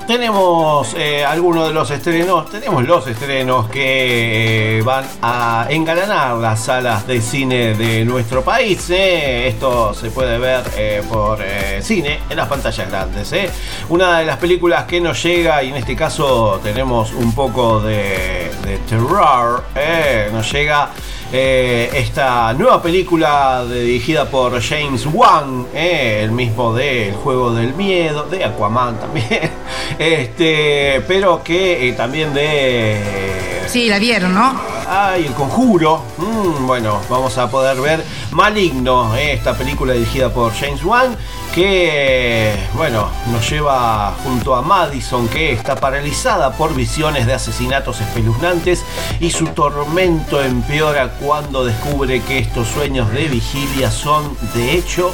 tenemos eh, algunos de los estrenos, tenemos los estrenos que eh, van a engalanar las salas de cine de nuestro país. eh. Esto se puede ver eh, por cine en las pantallas grandes. Una de las películas que nos llega, y en este caso tenemos un poco de, de terror, eh, nos llega eh, esta nueva película dirigida por James Wan, eh, el mismo de El Juego del Miedo, de Aquaman también, este, pero que también de... Sí, la vieron, ¿no? Ay, el conjuro. Mm, bueno, vamos a poder ver Maligno, esta película dirigida por James Wan, que, bueno, nos lleva junto a Madison, que está paralizada por visiones de asesinatos espeluznantes y su tormento empeora cuando descubre que estos sueños de vigilia son, de hecho,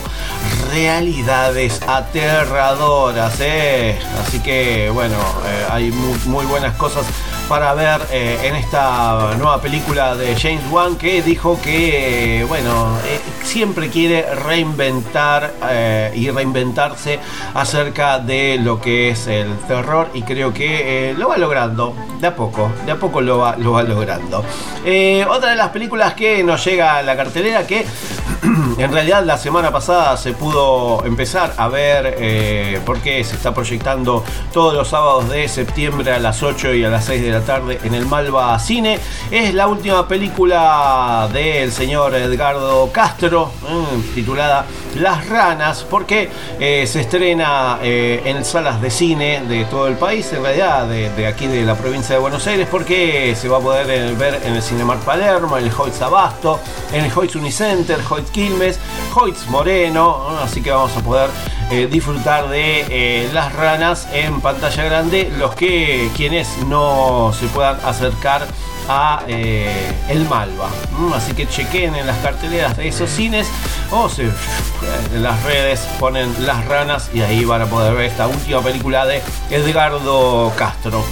realidades aterradoras. eh. Así que, bueno, eh, hay muy, muy buenas cosas para ver eh, en esta nueva película de James Wan que dijo que eh, bueno eh, siempre quiere reinventar y reinventarse acerca de lo que es el terror y creo que lo va logrando de a poco de a poco lo va, lo va logrando. Otra de las películas que nos llega a la cartelera que en realidad la semana pasada se pudo empezar a ver eh, porque se está proyectando todos los sábados de septiembre a las 8 y a las 6 de la tarde en el Malva Cine. Es la última película del señor Edgardo Castro, eh, titulada Las Ranas, porque eh, se estrena eh, en salas de cine de todo el país, en realidad de, aquí de la provincia de Buenos Aires, porque se va a poder eh, ver en el Cinemark Palermo, en el Hoyts Abasto, en el Hoyts Unicenter, Hoyts Quilmes, Hoyts Moreno, ¿no? así que vamos a poder disfrutar de las ranas en pantalla grande, los que quienes no se puedan acercar a eh, el Malva. ¿m? Así que chequen en las carteleras de esos cines o se, en las redes ponen las ranas y ahí van a poder ver esta última película de Edgardo Castro.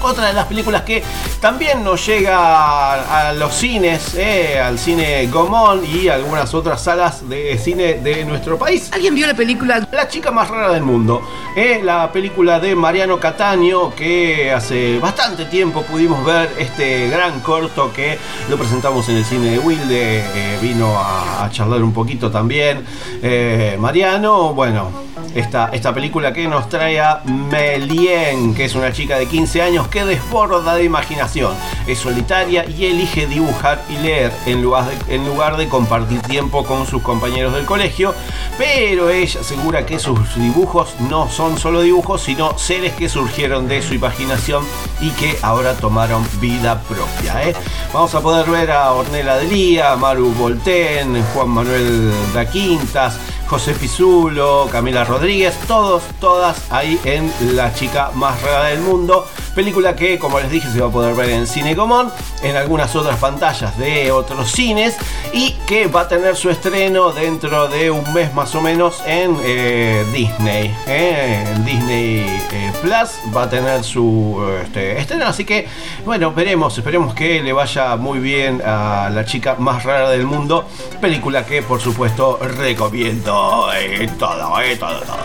Otra de las películas que también nos llega a los cines, eh, al cine Gomón y algunas otras salas de cine de nuestro país. ¿Alguien vio la película? La chica más rara del mundo. Eh, la película de Mariano Cataño que hace bastante tiempo pudimos ver este gran corto que lo presentamos en el cine de Wilde. eh, vino a, a charlar un poquito también. Eh, Mariano, bueno, esta, esta película que nos trae a Melien, que es una chica de 15 años que desborda de imaginación. Es solitaria y elige dibujar y leer en lugar, de, compartir tiempo con sus compañeros del colegio, pero ella asegura que sus dibujos no son solo dibujos, sino seres que surgieron de su imaginación y que ahora tomaron vida propia. ¿eh? Vamos a poder ver a Ornella Delía, Maru Volten, Juan Manuel da Quintas, José Pizulo, Camila Rodríguez, todos, todas ahí en La chica más rara del mundo. Película que, como les dije, se va a poder ver en Cine Común, en algunas otras pantallas de otros cines y que va a tener su estreno dentro de un mes más o menos en eh, Disney. ¿eh? En Disney eh, Plus va a tener su este, estreno. Así que, bueno, veremos, esperemos que le vaya muy bien a La chica más rara del mundo. Película que, por supuesto, recomiendo. Todo, eh, todo, todo.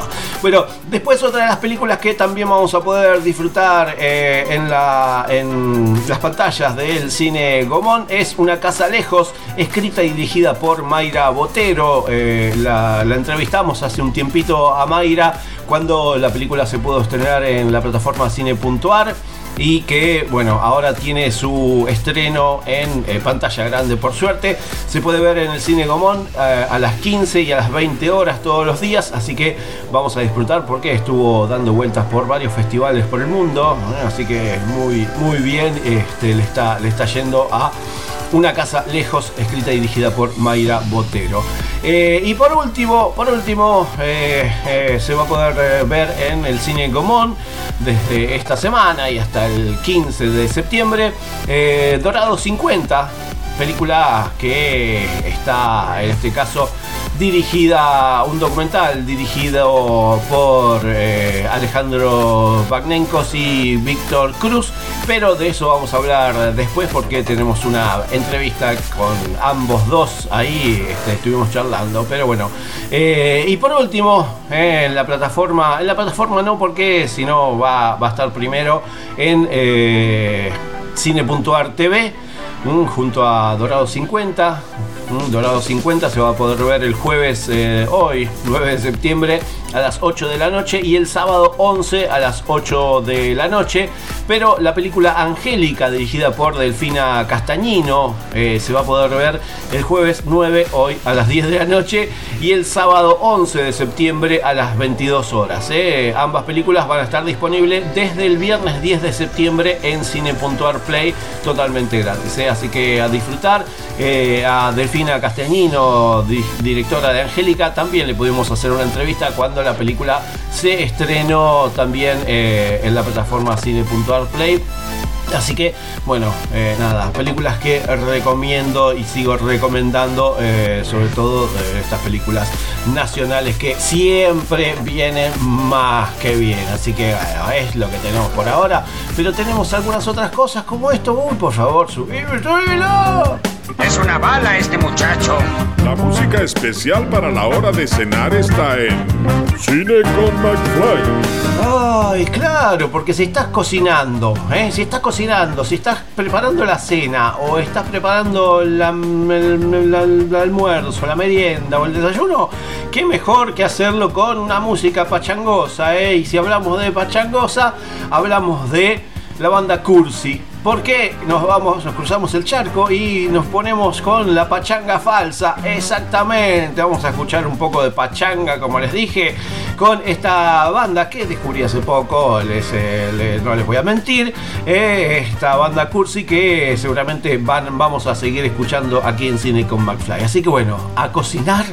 Bueno, después otra de las películas que también vamos a poder disfrutar eh, en, la, en las pantallas del cine Gomón es Una casa lejos, escrita y dirigida por Mayra Botero. Eh, la, la entrevistamos hace un tiempito a Mayra cuando la película se pudo estrenar en la plataforma cine.ar y que bueno ahora tiene su estreno en eh, pantalla grande por suerte se puede ver en el cine Gomón eh, a las 15 y a las 20 horas todos los días así que vamos a disfrutar porque estuvo dando vueltas por varios festivales por el mundo ¿eh? así que muy muy bien este, le está le está yendo a una casa lejos, escrita y dirigida por Mayra Botero. Eh, y por último, por último, eh, eh, se va a poder ver en el cine Gomón desde esta semana y hasta el 15 de septiembre. Dorado 50, película que está en este caso dirigida, un documental dirigido por eh, Alejandro Bagnenkos y Víctor Cruz pero de eso vamos a hablar después porque tenemos una entrevista con ambos dos ahí, este, estuvimos charlando, pero bueno. Eh, y por último, eh, en la plataforma, en la plataforma no porque si no va, va a estar primero en Cine.ar TV junto a Dorado 50. Mm, Dorado 50 se va a poder ver el jueves, eh, hoy, 9 de septiembre, a las 8 de la noche y el sábado 11 a las 8 de la noche. Pero la película Angélica, dirigida por Delfina Castañino, eh, se va a poder ver el jueves 9, hoy a las 10 de la noche, y el sábado 11 de septiembre a las 22 horas. eh. Ambas películas van a estar disponibles desde el viernes 10 de septiembre en Cine.ar Play, totalmente gratis. Eh. Así que a disfrutar. Eh, a Delfina Castañino, di- directora de Angélica, también le pudimos hacer una entrevista cuando la película se estrenó también eh, en la plataforma Cine.ar Play. Así que, bueno, eh, nada, películas que recomiendo y sigo recomendando, eh, sobre todo eh, estas películas nacionales que siempre vienen más que bien. Así que, bueno, es lo que tenemos por ahora. Pero tenemos algunas otras cosas como esto. Uy, por favor, subime, subímelo. Es una bala este muchacho. La música especial para la hora de cenar está en Cine con McFly. Ay, claro, porque si estás cocinando, ¿eh? si estás cocinando, si estás preparando la cena o estás preparando la- el, la- el almuerzo, la merienda o el desayuno, qué mejor que hacerlo con una música pachangosa, ¿eh? Y si hablamos de pachangosa, hablamos de la banda Cursi. Porque nos vamos, nos cruzamos el charco y nos ponemos con la pachanga falsa. Exactamente. Vamos a escuchar un poco de pachanga, como les dije, con esta banda que descubrí hace poco. Les, eh, le- no les voy a mentir. eh, esta banda Cursi que seguramente van, vamos a seguir escuchando aquí en Cine con McFly. Así que bueno, a cocinar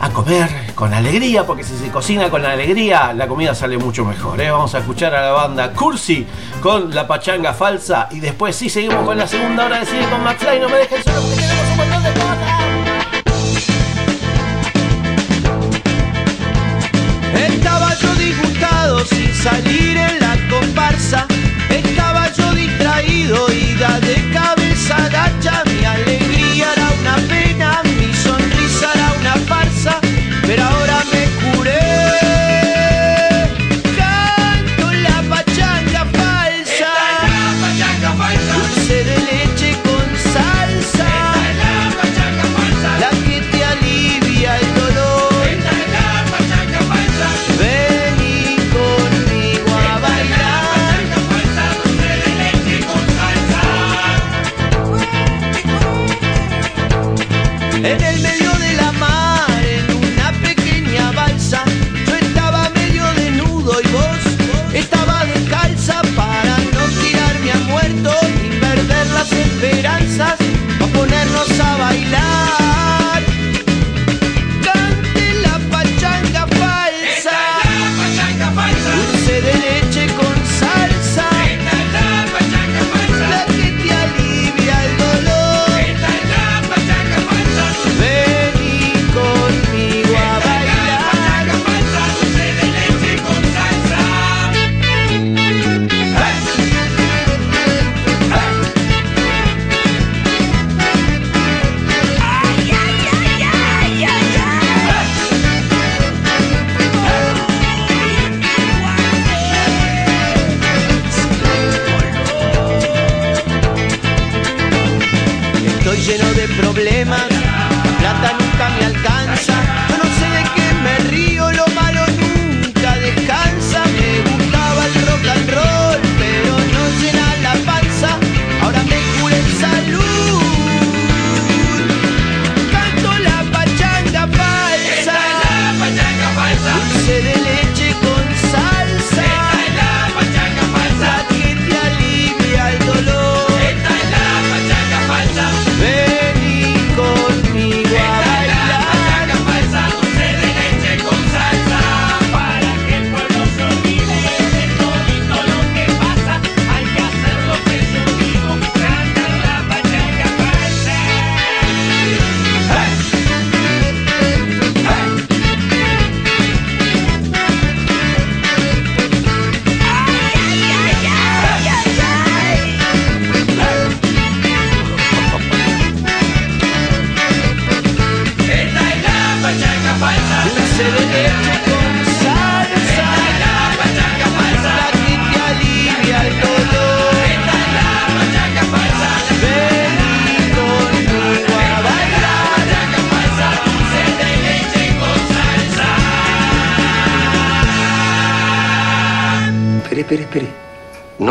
a comer con alegría, porque si se cocina con alegría, la comida sale mucho mejor. ¿eh? Vamos a escuchar a la banda Cursi con la pachanga falsa y después sí seguimos con la segunda hora de cine con McFly. No me dejen solo porque tenemos un montón de cosas. Estaba yo disgustado sin salir en la comparsa. Estaba yo distraído, ida de cabeza gacha. Mi alegría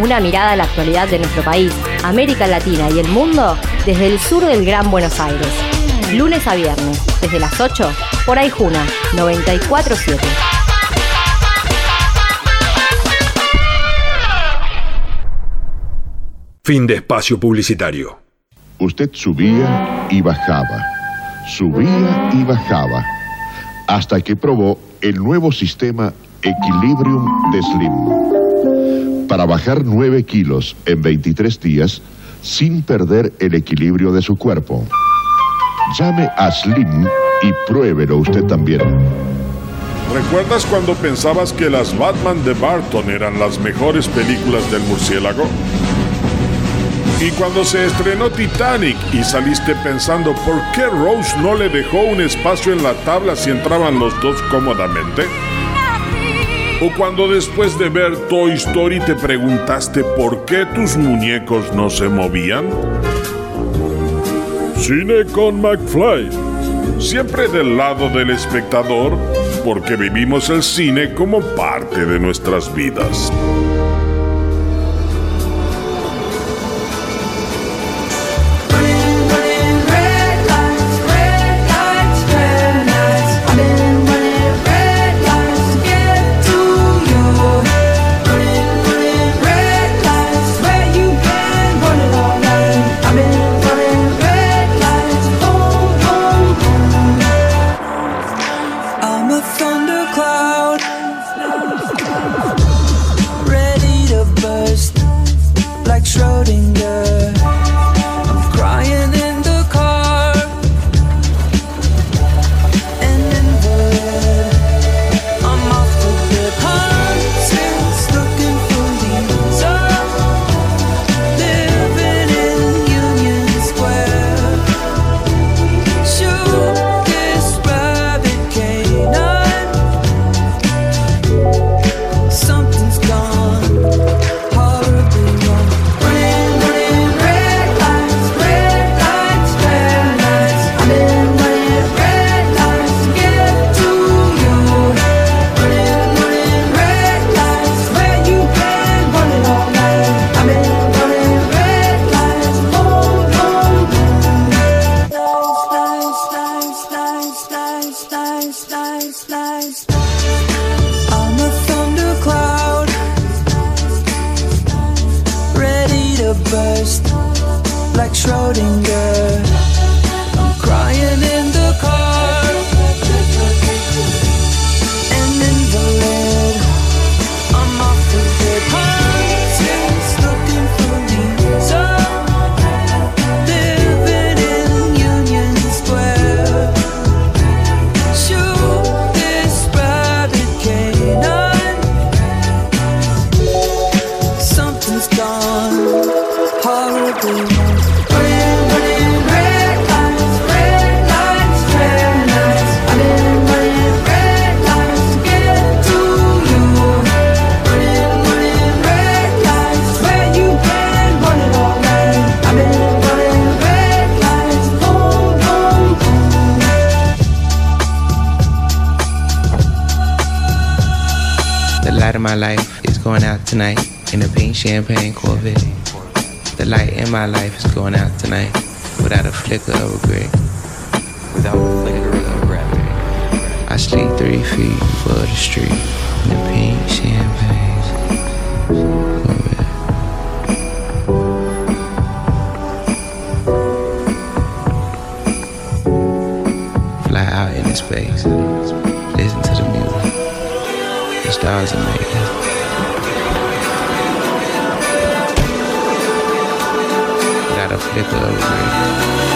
Una mirada a la actualidad de nuestro país, América Latina y el mundo desde el sur del Gran Buenos Aires. Lunes a viernes, desde las 8, por Aijuna 947. Fin de espacio publicitario. Usted subía y bajaba, subía y bajaba, hasta que probó el nuevo sistema Equilibrium de Slim. Para bajar 9 kilos en 23 días sin perder el equilibrio de su cuerpo. Llame a Slim y pruébelo usted también. ¿Recuerdas cuando pensabas que las Batman de Barton eran las mejores películas del murciélago? Y cuando se estrenó Titanic y saliste pensando por qué Rose no le dejó un espacio en la tabla si entraban los dos cómodamente? ¿O cuando después de ver Toy Story te preguntaste por qué tus muñecos no se movían? Cine con McFly. Siempre del lado del espectador, porque vivimos el cine como parte de nuestras vidas. I sleep three feet above the street in a pink champagne Fly out into space. Listen to the music. The stars are making. Without a flicker of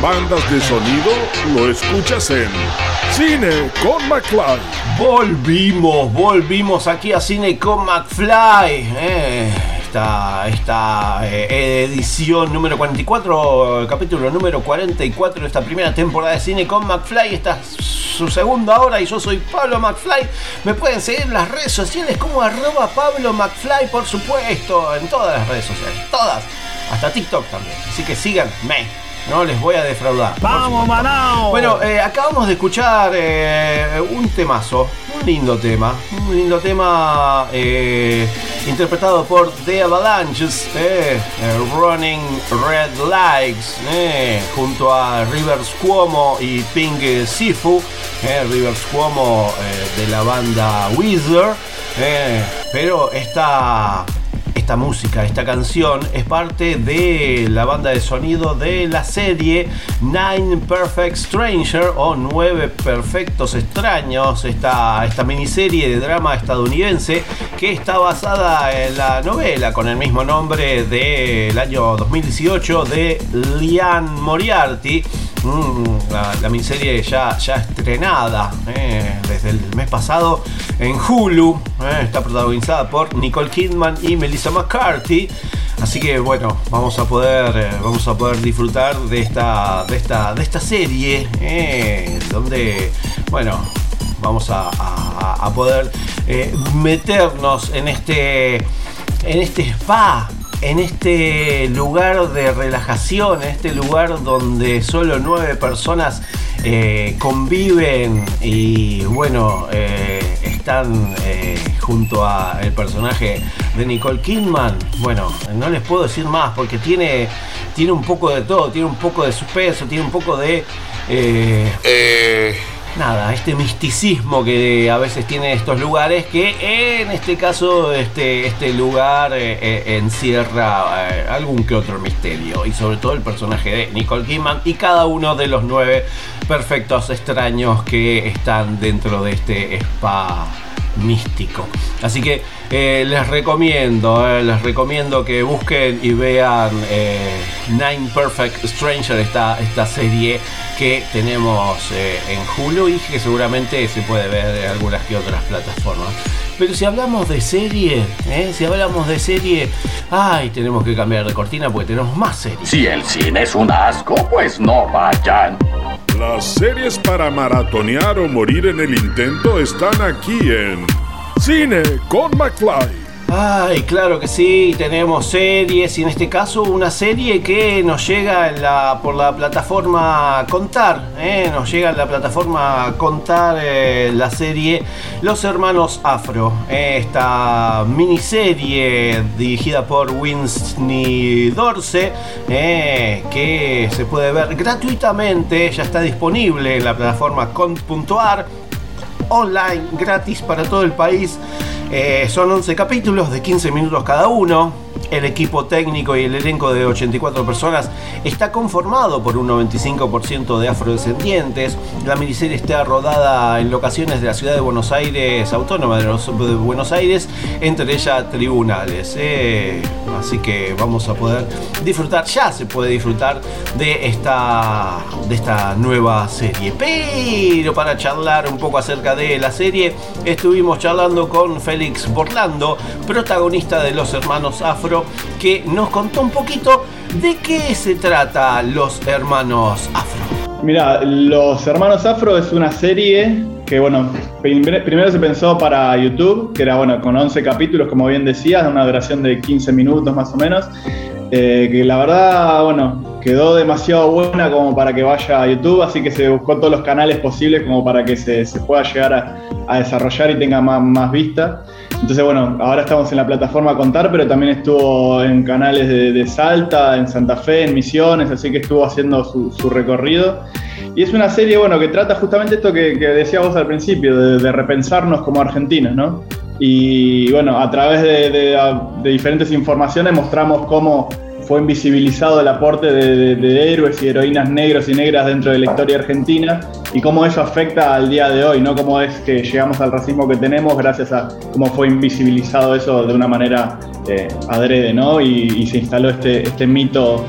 bandas de sonido lo escuchas en Cine con McFly. Volvimos, volvimos aquí a Cine con McFly. eh, esta esta eh, edición número 44, eh, capítulo número 44 de esta primera temporada de Cine con McFly. Esta es su segunda hora y yo soy Pablo McFly. Me pueden seguir en las redes sociales como arroba Pablo McFly, por supuesto, en todas las redes sociales, todas, hasta TikTok también. Así que síganme. No les voy a defraudar. ¡Vamos, Manao! Bueno, eh, acabamos de escuchar eh, un temazo, un lindo tema, un lindo tema eh, interpretado por The Avalanches, Running Red Lights, junto a Rivers Cuomo y Pink Sifu, Rivers Cuomo de la banda eh, pero esta esta música, esta canción es parte de la banda de sonido de la serie Nine Perfect Stranger o Nueve Perfectos Extraños, esta, esta miniserie de drama estadounidense que está basada en la novela con el mismo nombre del año 2018 de Lian Moriarty. Mm, la, miniserie ya, ya estrenada eh, desde el mes pasado en Hulu. eh, está protagonizada por Nicole Kidman y Melissa McCarthy. Así que bueno, vamos a poder, eh, vamos a poder disfrutar de esta, de esta, de esta serie. donde, bueno, vamos a, a- poder meternos en este, en este spa en este lugar de relajación, en este lugar donde solo nueve personas eh, conviven y bueno, eh, están eh, junto a el personaje de Nicole Kidman. Bueno, no les puedo decir más porque tiene, tiene un poco de todo, tiene un poco de suspenso, tiene un poco de... nada, este misticismo que a veces tiene estos lugares, que en este caso este, este lugar eh, eh, encierra eh, algún que otro misterio, y sobre todo el personaje de Nicole Kidman y cada uno de los nueve perfectos extraños que están dentro de este spa místico. Así que eh, les recomiendo, eh, les recomiendo que busquen y vean eh, Nine Perfect Stranger, esta, esta serie que tenemos en Hulu y que seguramente se puede ver en algunas que otras plataformas. Pero si hablamos de serie, ¿eh? si hablamos de serie, ay, tenemos que cambiar de cortina porque tenemos más series. Si el cine es un asco, pues no vayan. Las series para maratonear o morir en el intento están aquí en Cine con McFly. Ay, claro que sí, tenemos series y en este caso una serie que nos llega por la plataforma Contar, ¿eh? nos llega en la plataforma Contar eh, la serie Los Hermanos Afro, ¿eh? esta miniserie dirigida por Winsney Dorse ¿eh? que se puede ver gratuitamente, ya está disponible en la plataforma cont.ar online gratis para todo el país. Eh, son 11 capítulos de 15 minutos cada uno. El equipo técnico y el elenco de 84 personas está conformado por un 95% de afrodescendientes. La miniserie está rodada en locaciones de la ciudad de Buenos Aires, autónoma de, los- de Buenos Aires, entre ellas tribunales. Eh, así que vamos a poder disfrutar, ya se puede disfrutar de esta, de esta nueva serie. Pero para charlar un poco acerca de la serie, estuvimos charlando con Félix Borlando, protagonista de Los Hermanos Afro, que nos contó un poquito de qué se trata Los Hermanos Afro. Mira, Los Hermanos Afro es una serie que, bueno, prim- primero se pensó para YouTube, que era, bueno, con 11 capítulos, como bien decías, de una duración de 15 minutos más o menos, eh, que la verdad, bueno, quedó demasiado buena como para que vaya a YouTube, así que se buscó todos los canales posibles como para que se, pueda llegar a, a desarrollar y tenga más, más vista. Entonces, bueno, ahora estamos en la plataforma Contar, pero también estuvo en canales de, de Salta, en Santa Fe, en Misiones, así que estuvo haciendo su, su recorrido. Y es una serie, bueno, que trata justamente esto que, que vos al principio, de, de repensarnos como argentinos, ¿no? Y bueno, a través de, de- de diferentes informaciones mostramos cómo fue invisibilizado el aporte de, héroes y heroínas negros y negras dentro de la historia argentina y cómo eso afecta al día de hoy, ¿no? Cómo es que llegamos al racismo que tenemos gracias a cómo fue invisibilizado eso de una manera eh, adrede, ¿no? Y, se instaló este, este mito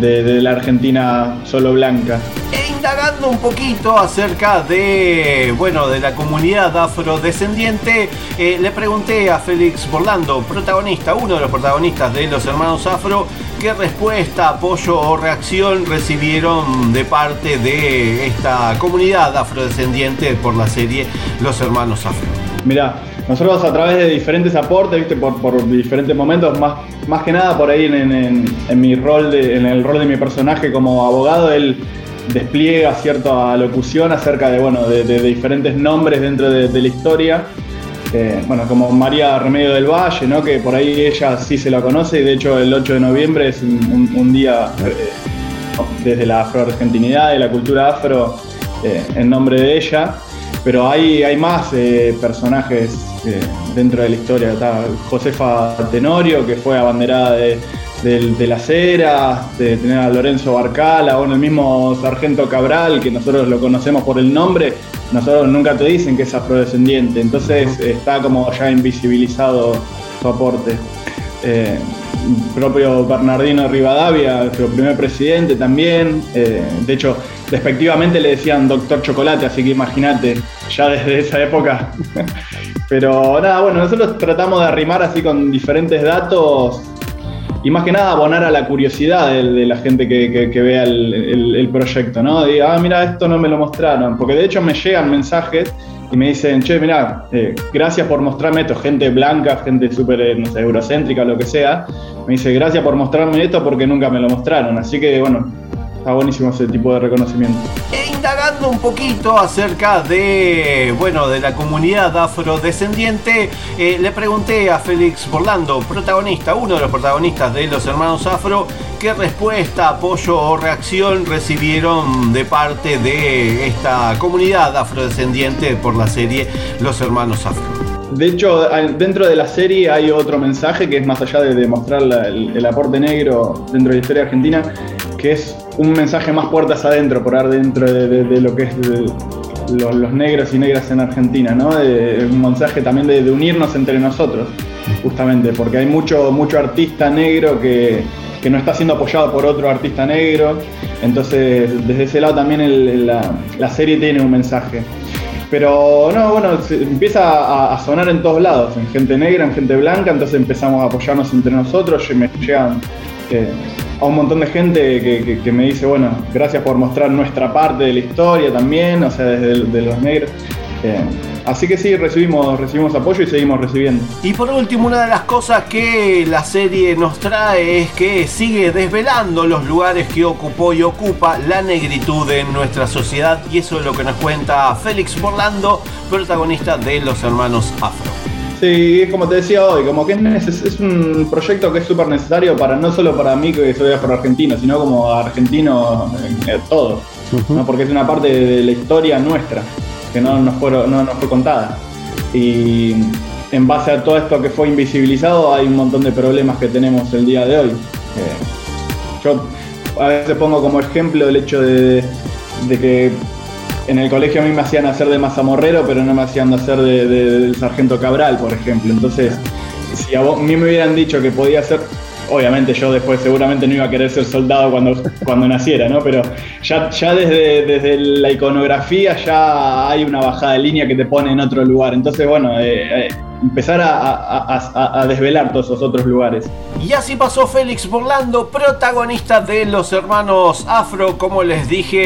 de, de la Argentina solo blanca. E indagando un poquito acerca de, bueno, de la comunidad afrodescendiente, eh, le pregunté a Félix Borlando, protagonista, uno de los protagonistas de Los Hermanos Afro, qué respuesta, apoyo o reacción recibieron de parte de esta comunidad afrodescendiente por la serie Los Hermanos Afro. Mirá, nosotros a través de diferentes aportes, viste, por, diferentes momentos, más, más que nada por ahí en, en- mi rol, de, en el rol de mi personaje como abogado, él despliega cierta locución acerca de, bueno, de, diferentes nombres dentro de, de la historia. Bueno, como María Remedio del Valle, ¿no? que por ahí ella sí se la conoce y de hecho el 8 de noviembre es un, día eh, desde la afro-argentinidad y la cultura afro eh, en nombre de ella. Pero hay, hay más eh, personajes dentro de la historia. Está Josefa Tenorio, que fue abanderada de, del- de las eras, de tener a Lorenzo Barcala, o el mismo Sargento Cabral, que nosotros lo conocemos por el nombre, nosotros nunca te dicen que es afrodescendiente. Entonces está como ya invisibilizado su aporte. Eh, propio Bernardino Rivadavia, nuestro primer presidente también. eh, de hecho, despectivamente le decían Doctor Chocolate, así que imagínate, ya desde esa época. Pero nada, bueno, nosotros tratamos de arrimar así con diferentes datos y más que nada abonar a la curiosidad de, la gente que, que- vea el, el- el proyecto, ¿no? Diga, ah, mira, esto no me lo mostraron. Porque de hecho me llegan mensajes y me dicen, che, mira, eh, gracias por mostrarme esto. Gente blanca, gente súper, eh, no sé, eurocéntrica, lo que sea. Me dice, gracias por mostrarme esto porque nunca me lo mostraron. Así que, bueno, está buenísimo ese tipo de reconocimiento. E indagando un poquito acerca de, bueno, de la comunidad afrodescendiente, eh, le pregunté a Félix Borlando, protagonista, uno de los protagonistas de Los Hermanos Afro, qué respuesta, apoyo o reacción recibieron de parte de esta comunidad afrodescendiente por la serie Los Hermanos Afro. De hecho, dentro de la serie hay otro mensaje que es más allá de demostrar el aporte negro dentro de la historia argentina, que es un mensaje más puertas adentro, por dentro de, lo que es los negros y negras en Argentina, ¿no? Un mensaje también de, unirnos entre nosotros, justamente, porque hay mucho, mucho artista negro que, que no está siendo apoyado por otro artista negro, entonces desde ese lado también la, serie tiene un mensaje. Pero no, bueno, empieza a, sonar en todos lados, en gente negra, en gente blanca, entonces empezamos a apoyarnos entre nosotros, me llegan eh, a un montón de gente que, me dice, bueno, gracias por mostrar nuestra parte de la historia también, o sea, desde los negros. Así que sí, recibimos, recibimos apoyo y seguimos recibiendo. Y por último, una de las cosas que la serie nos trae es que sigue desvelando los lugares que ocupó y ocupa la negritud en nuestra sociedad y eso es lo que nos cuenta Félix Borlando, protagonista de Los Hermanos Afro. Sí, es como te decía hoy, como que es, un proyecto que es súper necesario para no solo para mí que soy afro-argentino, sino como argentino eh, todo, ¿no? porque es una parte de la historia nuestra que no nos, fueron- no nos fue contada. Y en base a todo esto que fue invisibilizado hay un montón de problemas que tenemos el día de hoy. Eh, yo a veces pongo como ejemplo el hecho de, de que en el colegio a mí me hacían hacer de mazamorrero, pero no me hacían hacer de, de- del sargento Cabral, por ejemplo. Entonces, si a, vos- a mí me hubieran dicho que podía ser, obviamente yo después seguramente no iba a querer ser soldado cuando, cuando naciera, ¿no? Pero ya, ya desde, desde la iconografía ya hay una bajada de línea que te pone en otro lugar. Entonces, bueno, eh, eh, empezar a, a- a- desvelar todos esos otros lugares. Y así pasó Félix Borlando, protagonista de Los Hermanos Afro, como les dije,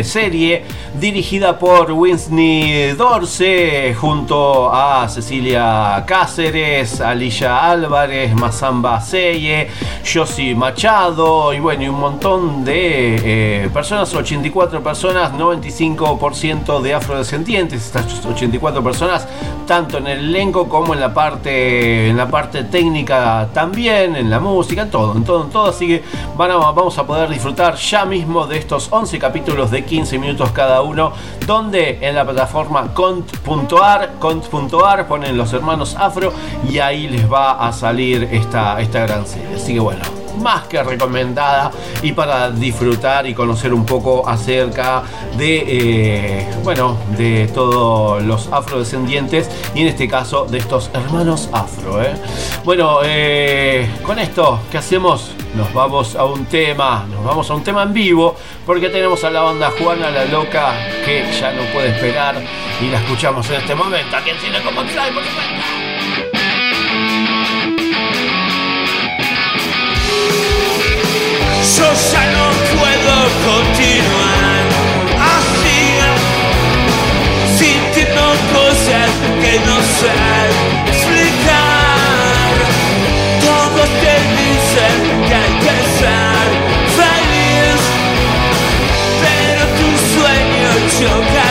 eh, serie dirigida por Winsney Dorce, junto a Cecilia Cáceres, Alicia Álvarez, Mazamba Seye, Josie Machado y bueno, y un montón de eh, personas, 84 personas, 95% de afrodescendientes, estas 84 personas, tanto en el elenco como en la parte, en la parte técnica también, en la música, en todo, en todo, en todo. Así que van a- vamos a poder disfrutar ya mismo de estos 11 capítulos de 15 minutos cada uno, donde en la plataforma cont.ar, cont.ar ponen los hermanos afro y ahí les va a salir esta, esta gran serie. Así que bueno más que recomendada y para disfrutar y conocer un poco acerca de eh, bueno de todos los afrodescendientes y en este caso de estos hermanos afro ¿eh? bueno eh, con esto que hacemos nos vamos a un tema nos vamos a un tema en vivo porque tenemos a la banda Juana la loca que ya no puede esperar y la escuchamos en este momento aquí en Cine como. Yo ya no puedo continuar así, sintiendo cosas que no sé explicar. Todos te dicen que hay que ser feliz, pero tu sueño choca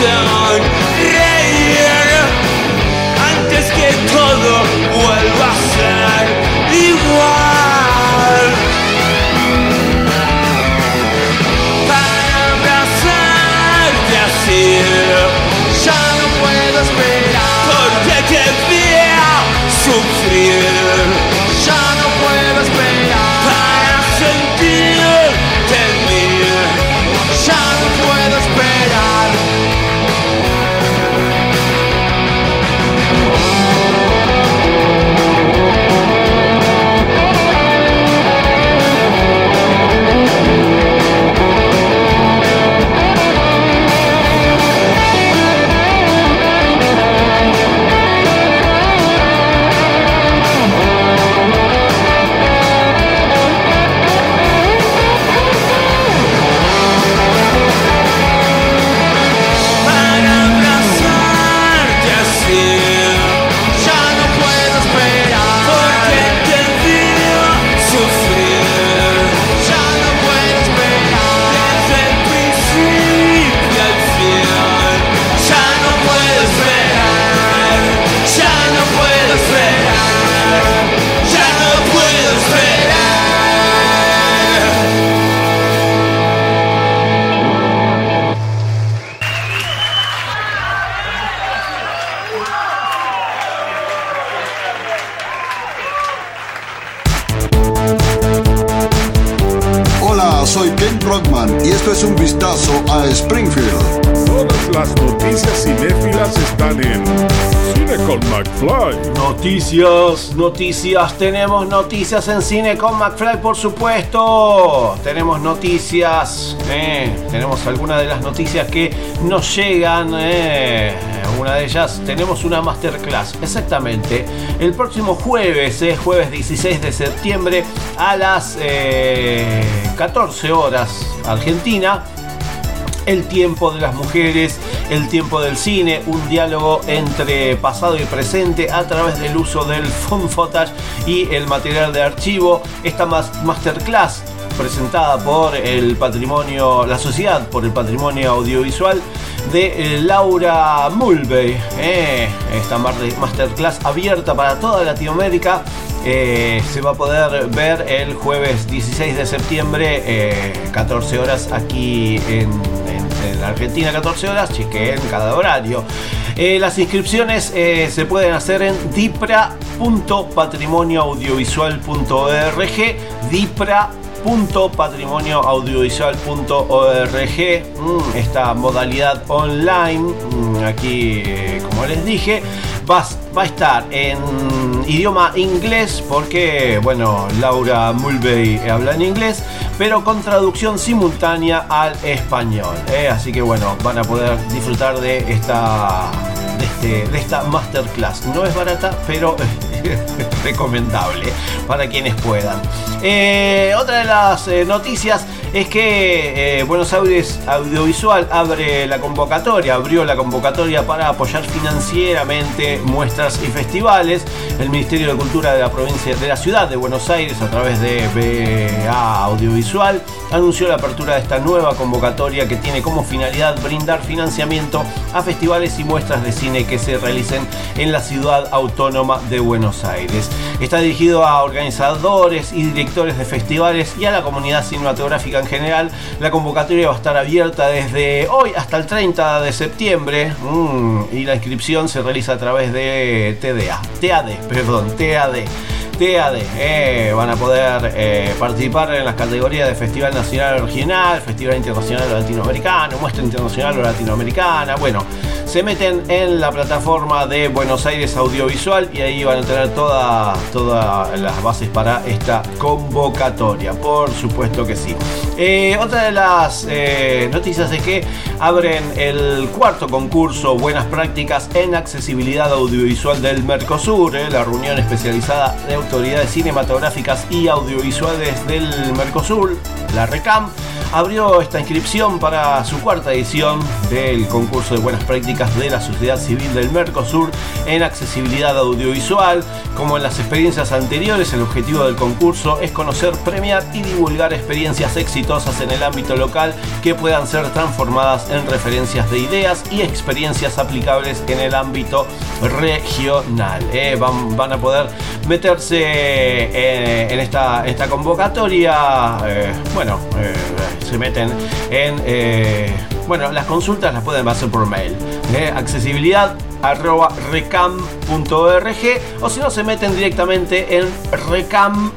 down soy Ken Rockman y esto es un vistazo a Springfield. Todas las noticias cinéfilas están en Cine con McFly. Noticias, noticias, tenemos noticias en cine con McFly, por supuesto. Tenemos noticias, eh, tenemos algunas de las noticias que nos llegan. eh, una de ellas, tenemos una masterclass, exactamente. El próximo jueves, eh, jueves 16 de septiembre, a las eh, 14 horas Argentina el tiempo de las mujeres, el tiempo del cine, un diálogo entre pasado y presente a través del uso del phone footage y el material de archivo. Esta mas- masterclass presentada por el patrimonio, la sociedad por el patrimonio audiovisual de eh, Laura Mulvey. eh, esta masterclass abierta para toda Latinoamérica. Eh, se va a poder ver el jueves 16 de septiembre, eh, 14 horas aquí en, Argentina, 14 horas, chequeen cada horario. Eh, las inscripciones eh, se pueden hacer en dipra.patrimonioaudiovisual.org, dipra www.patrimonioaudiovisual.org Mm, esta modalidad online mm, aquí eh, como les dije va, va a estar en idioma inglés porque bueno Laura Mulvey habla en inglés pero con traducción simultánea al español eh, así que bueno van a poder disfrutar de esta de, este- de esta masterclass. No es barata pero recomendable para quienes puedan eh, otra de las eh, noticias es que eh, Buenos Aires Audiovisual abre la convocatoria, abrió la convocatoria para apoyar financieramente muestras y festivales. El Ministerio de Cultura de la provincia de la ciudad de Buenos Aires, a través de BA Audiovisual, anunció la apertura de esta nueva convocatoria que tiene como finalidad brindar financiamiento a festivales y muestras de cine que se realicen en la ciudad autónoma de Buenos Aires. Está dirigido a organizadores y directores de festivales y a la comunidad cinematográfica en general. La convocatoria va a estar abierta desde hoy hasta el 30 de septiembre mm, y la inscripción se realiza a través de TDA, TAD, perdón, TAD. TAD, eh, van a poder eh, participar en las categorías de Festival Nacional o Regional, Festival Internacional Latinoamericano, Muestra Internacional o Latinoamericana. Bueno, se meten en la plataforma de Buenos Aires Audiovisual y ahí van a tener toda- todas las bases para esta convocatoria. Por supuesto que sí. Eh, otra de las eh, noticias es que abren el cuarto concurso Buenas Prácticas en Accesibilidad Audiovisual del Mercosur, la reunión especializada de autoridades cinematográficas y audiovisuales del Mercosur, la RECAM, abrió esta inscripción para su cuarta edición del concurso de buenas prácticas de la sociedad civil del Mercosur en accesibilidad audiovisual. Como en las experiencias anteriores, el objetivo del concurso es conocer, premiar y divulgar experiencias exitosas en el ámbito local que puedan ser transformadas en referencias de ideas y experiencias aplicables en el ámbito regional. Eh, van, a poder meterse eh, en esta, esta convocatoria. eh, bueno, eh, se meten en... eh, bueno, las consultas las pueden hacer por mail. eh, accesibilidad arroba recam.org o si no se meten directamente en recam.org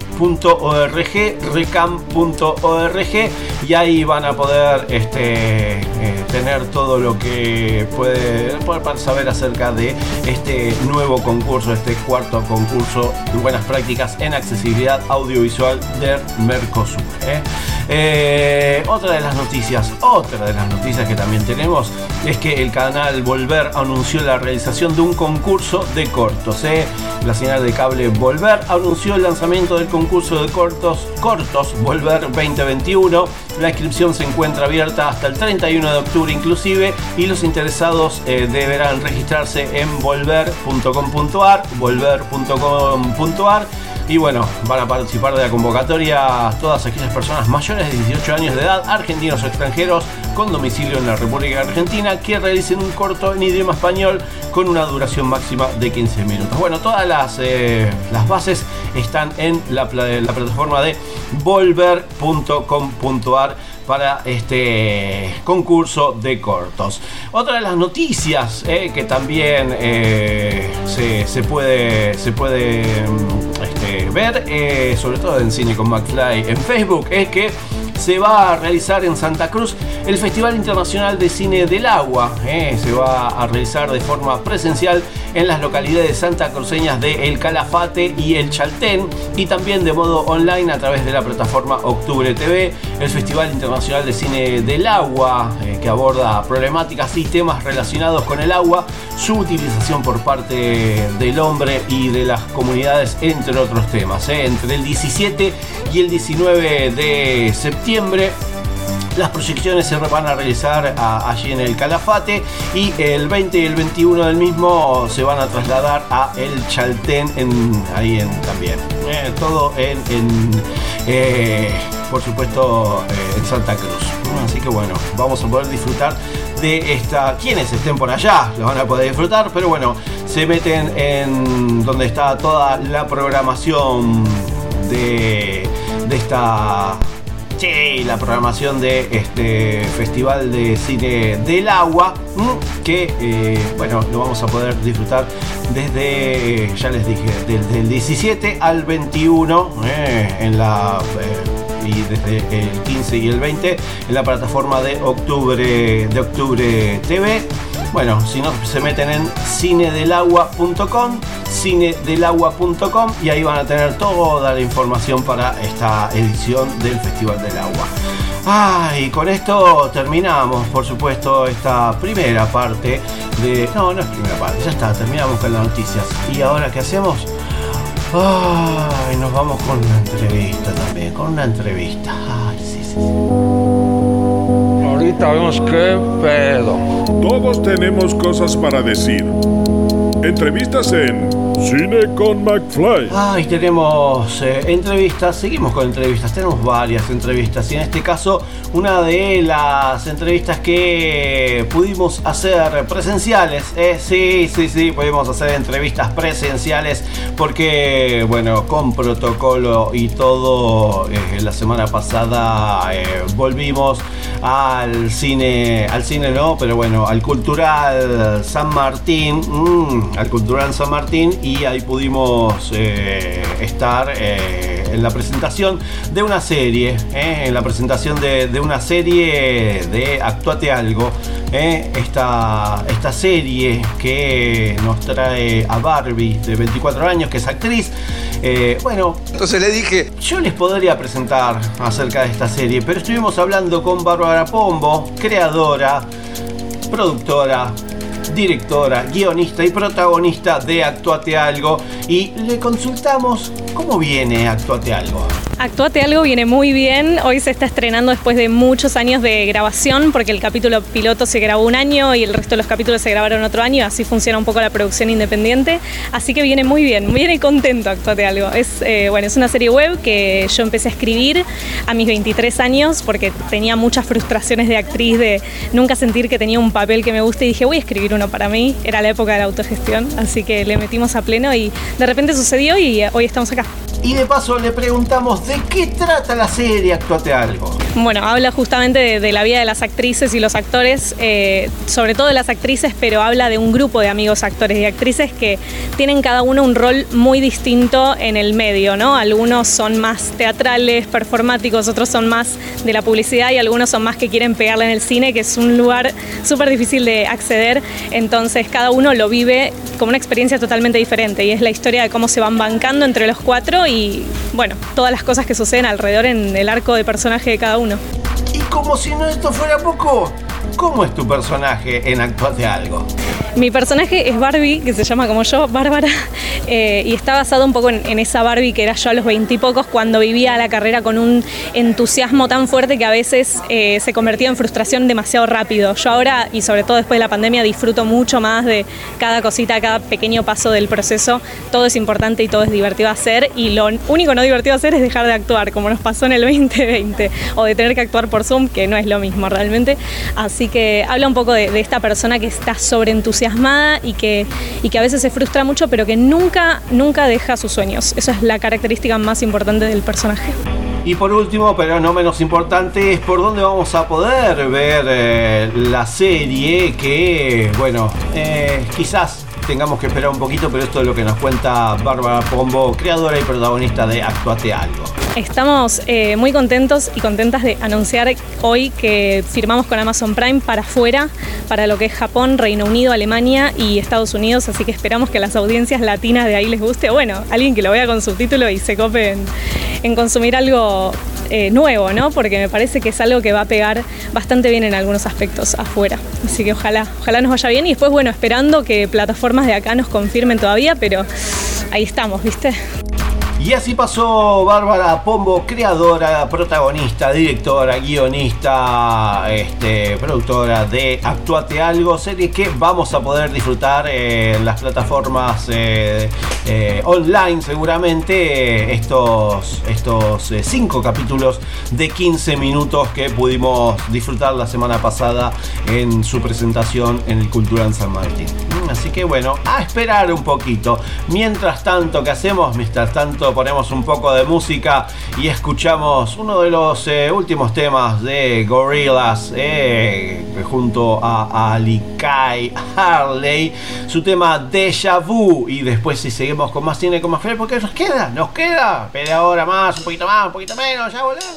recam.org y ahí van a poder este, eh, tener todo lo que puede poder saber acerca de este nuevo concurso, este cuarto concurso de buenas prácticas en accesibilidad audiovisual del Mercosur. ¿eh? Eh, otra de las noticias, otra de las noticias que también tenemos es que el canal Volver anunció la realización de un concurso de cortos. ¿eh? La señal de cable Volver anunció el lanzamiento del concurso de cortos, cortos Volver 2021. La inscripción se encuentra abierta hasta el 31 de octubre inclusive y los interesados eh, deberán registrarse en volver.com.ar, volver.com.ar y bueno, van a participar de la convocatoria todas aquellas personas mayores de 18 años de edad, argentinos o extranjeros, con domicilio en la República Argentina, que realicen un corto en idioma español con una duración máxima de 15 minutos. Bueno, todas las, eh, las bases están en la, la plataforma de volver.com.ar para este concurso de cortos. Otra de las noticias eh, que también eh, se, puede, se puede mm, este, ver, eh, sobre todo en Cine con McFly en Facebook, es que se va a realizar en Santa Cruz el Festival Internacional de Cine del Agua. eh, se va a realizar de forma presencial en las localidades santacruceñas de El Calafate y El Chaltén y también de modo online a través de la plataforma Octubre TV, el Festival Internacional de Cine del Agua eh, que aborda problemáticas y temas relacionados con el agua, su utilización por parte del hombre y de las comunidades, entre otros temas. eh. Entre el 17 y el 19 de septiembre las proyecciones se van a realizar allí en el Calafate y el 20 y el 21 del mismo se van a trasladar a El Chaltén, en, ahí en, también. Eh, todo en, en, eh, por supuesto, eh, en Santa Cruz. Así que bueno, vamos a poder disfrutar de esta. Quienes estén por allá lo van a poder disfrutar, pero bueno, se meten en donde está toda la programación de, de esta Sí, la programación de este Festival de Cine del Agua, mm, que eh, bueno, lo vamos a poder disfrutar desde, ya les dije, desde el 17 al 21 eh, en la eh, y desde el 15 y el 20 en la plataforma de octubre de octubre TV. Bueno, si no se meten en cinedelagua.com, cinedelagua.com y ahí van a tener toda la información para esta edición del Festival del Agua. Ah, y con esto terminamos, por supuesto, esta primera parte de... No, no es primera parte, ya está, terminamos con las noticias. ¿Y ahora qué hacemos? Ay, nos vamos con una entrevista también, con una entrevista. Ay, sí, sí. Ahorita vemos qué pedo. Todos tenemos cosas para decir. Entrevistas en Cine con McFly. Ay, tenemos eh, entrevistas, seguimos con entrevistas, tenemos varias entrevistas y en este caso una de las entrevistas que pudimos hacer presenciales, eh, sí, sí, sí, pudimos hacer entrevistas presenciales porque, bueno, con protocolo y todo, eh, la semana pasada eh, volvimos al cine, al cine no, pero bueno, al Cultural San Martín, mm, al Cultural San Martín y ahí pudimos eh, estar eh, en la presentación de una serie, eh, en la presentación de, de una serie de Actuate Algo, eh, esta, esta serie que nos trae a Barbie de 24 años, que es actriz. Eh, bueno, entonces le dije, yo les podría presentar acerca de esta serie, pero estuvimos hablando con Bárbara Pombo, creadora, productora, directora, guionista y protagonista de Actuate Algo y le consultamos cómo viene Actuate Algo. Actuate Algo viene muy bien. Hoy se está estrenando después de muchos años de grabación, porque el capítulo piloto se grabó un año y el resto de los capítulos se grabaron otro año. Así funciona un poco la producción independiente. Así que viene muy bien, viene contento Actuate Algo. Es, eh, bueno, es una serie web que yo empecé a escribir a mis 23 años porque tenía muchas frustraciones de actriz, de nunca sentir que tenía un papel que me guste y dije, voy a escribir uno para mí. Era la época de la autogestión, así que le metimos a pleno y de repente sucedió y eh, hoy estamos acá. Y de paso le preguntamos de qué trata la serie Actuate Algo. Bueno, habla justamente de, la vida de las actrices y los actores, eh, sobre todo de las actrices, pero habla de un grupo de amigos actores y actrices que tienen cada uno un rol muy distinto en el medio, ¿no? Algunos son más teatrales, performáticos, otros son más de la publicidad y algunos son más que quieren pegarle en el cine, que es un lugar súper difícil de acceder. Entonces cada uno lo vive como una experiencia totalmente diferente y es la historia de cómo se van bancando entre los cuatro bueno, todas las cosas que suceden alrededor en el arco de personaje de cada uno. Y como si no esto fuera poco, ¿cómo es tu personaje en Actuate Algo? Mi personaje es Barbie, que se llama como yo, Bárbara, eh, y está basado un poco en, esa Barbie que era yo a los veintipocos cuando vivía la carrera con un entusiasmo tan fuerte que a veces eh, se convertía en frustración demasiado rápido. Yo ahora, y sobre todo después de la pandemia, disfruto mucho más de cada cosita, cada pequeño paso del proceso. Todo es importante y todo es divertido hacer, y lo único no divertido hacer es dejar de actuar, como nos pasó en el 2020, o de tener que actuar por Zoom, que no es lo mismo realmente. Así que habla un poco de, de esta persona que está sobreentusiasmada y que, y que a veces se frustra mucho, pero que nunca, nunca deja sus sueños. Esa es la característica más importante del personaje. Y por último, pero no menos importante, es por dónde vamos a poder ver eh, la serie que, bueno, eh, quizás tengamos que esperar un poquito, pero esto es lo que nos cuenta Bárbara Pombo, creadora y protagonista de Actuate Algo. Estamos eh, muy contentos y contentas de anunciar hoy que firmamos con Amazon Prime para afuera, para lo que es Japón, Reino Unido, Alemania y Estados Unidos, así que esperamos que a las audiencias latinas de ahí les guste, o bueno, alguien que lo vea con subtítulo y se cope en, consumir algo eh, nuevo, ¿no? Porque me parece que es algo que va a pegar bastante bien en algunos aspectos afuera. Así que ojalá, ojalá nos vaya bien y después, bueno, esperando que plataformas de acá nos confirmen todavía, pero ahí estamos, ¿viste? Y así pasó Bárbara Pombo, creadora, protagonista, directora, guionista, este, productora de Actuate Algo, serie que vamos a poder disfrutar en las plataformas eh, eh, online seguramente estos, estos eh, cinco capítulos de 15 minutos que pudimos disfrutar la semana pasada en su presentación en el Cultura en San Martín. Así que bueno, a esperar un poquito. Mientras tanto, ¿qué hacemos? Mientras tanto ponemos un poco de música y escuchamos uno de los eh, últimos temas de Gorillaz eh, junto a Alikai Harley, su tema Deja Vu y después si seguimos con más cine con más fe, porque nos queda, nos queda, pero ahora más, un poquito más, un poquito menos, ya volvemos.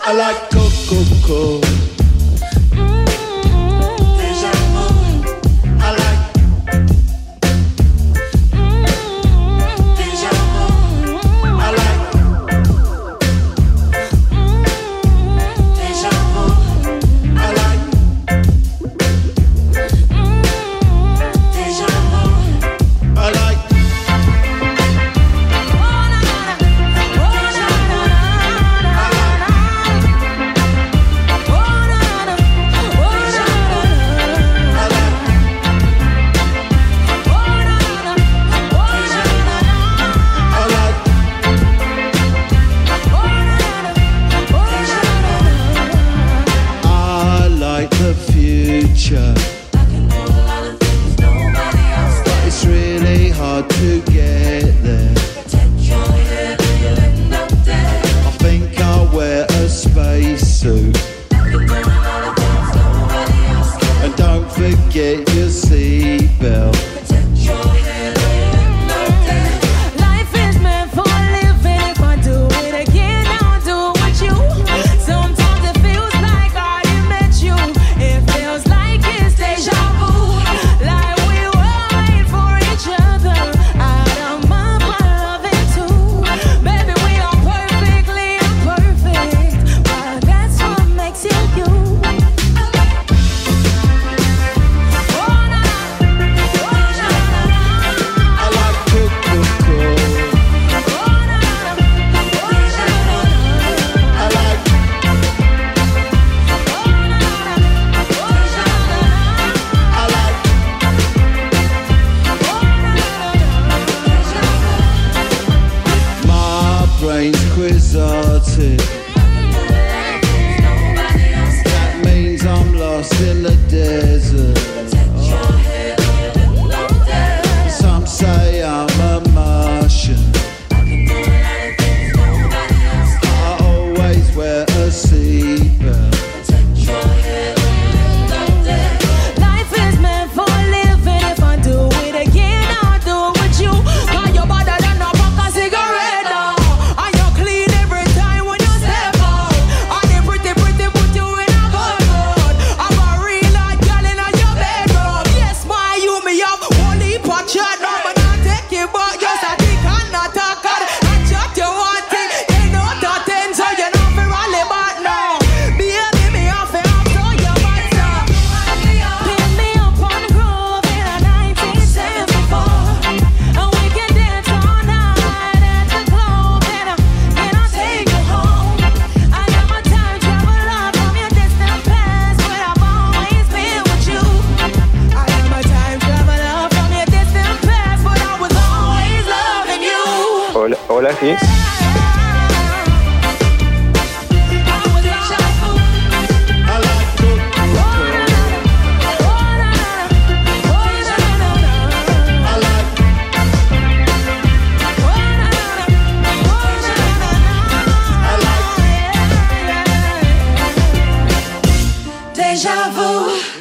Hola, sí.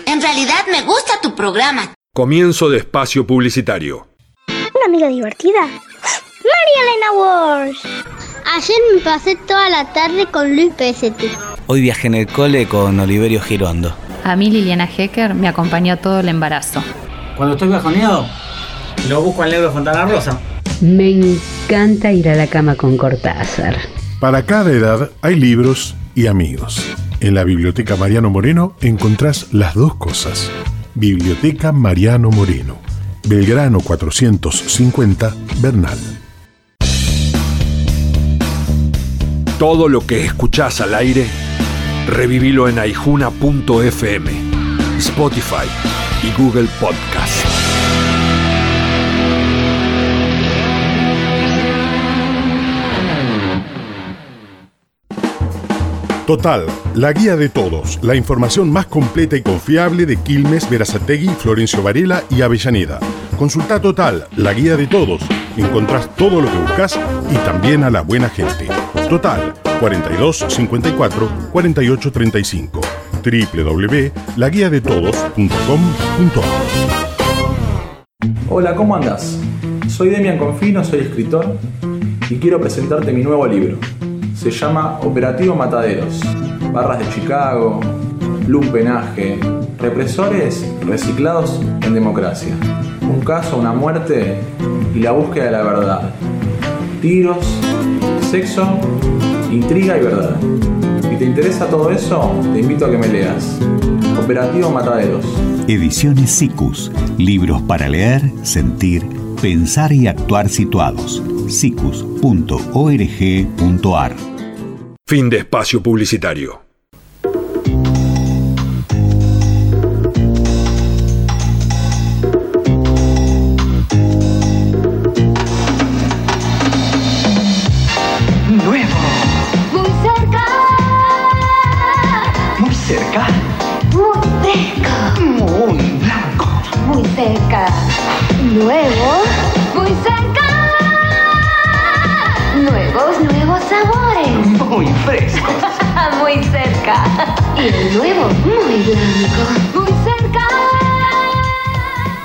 En realidad me gusta tu programa. Comienzo de espacio publicitario. Una amiga divertida. María Elena Walsh. Ayer me pasé toda la tarde con Luis Pesetti. Hoy viajé en el cole con Oliverio Girondo. A mí Liliana Hecker me acompañó todo el embarazo. Cuando estoy bajoneado, lo busco al negro Fontana Rosa. Me encanta ir a la cama con Cortázar. Para cada edad hay libros y amigos. En la Biblioteca Mariano Moreno encontrás las dos cosas. Biblioteca Mariano Moreno. Belgrano 450, Bernal. Todo lo que escuchás al aire, revivilo en aijuna.fm, Spotify y Google Podcast. Total, la guía de todos, la información más completa y confiable de Quilmes, Verazategui, Florencio Varela y Avellaneda. Consulta Total, la guía de todos. Encontrás todo lo que buscas y también a la buena gente. Total, 42 54 48 35 www.laguiadetodos.com.ar Hola, ¿cómo andas? Soy Demian Confino, soy escritor y quiero presentarte mi nuevo libro. Se llama Operativo Mataderos. Barras de Chicago, lumpenaje, represores reciclados en democracia. Un caso, una muerte y la búsqueda de la verdad. Tiros, sexo, intriga y verdad. Si te interesa todo eso, te invito a que me leas. Operativo Mataderos. Ediciones SICUS. Libros para leer, sentir, pensar y actuar situados. sicus.org.ar Fin de espacio publicitario. Cerca. Y el nuevo, muy blanco. Muy cerca.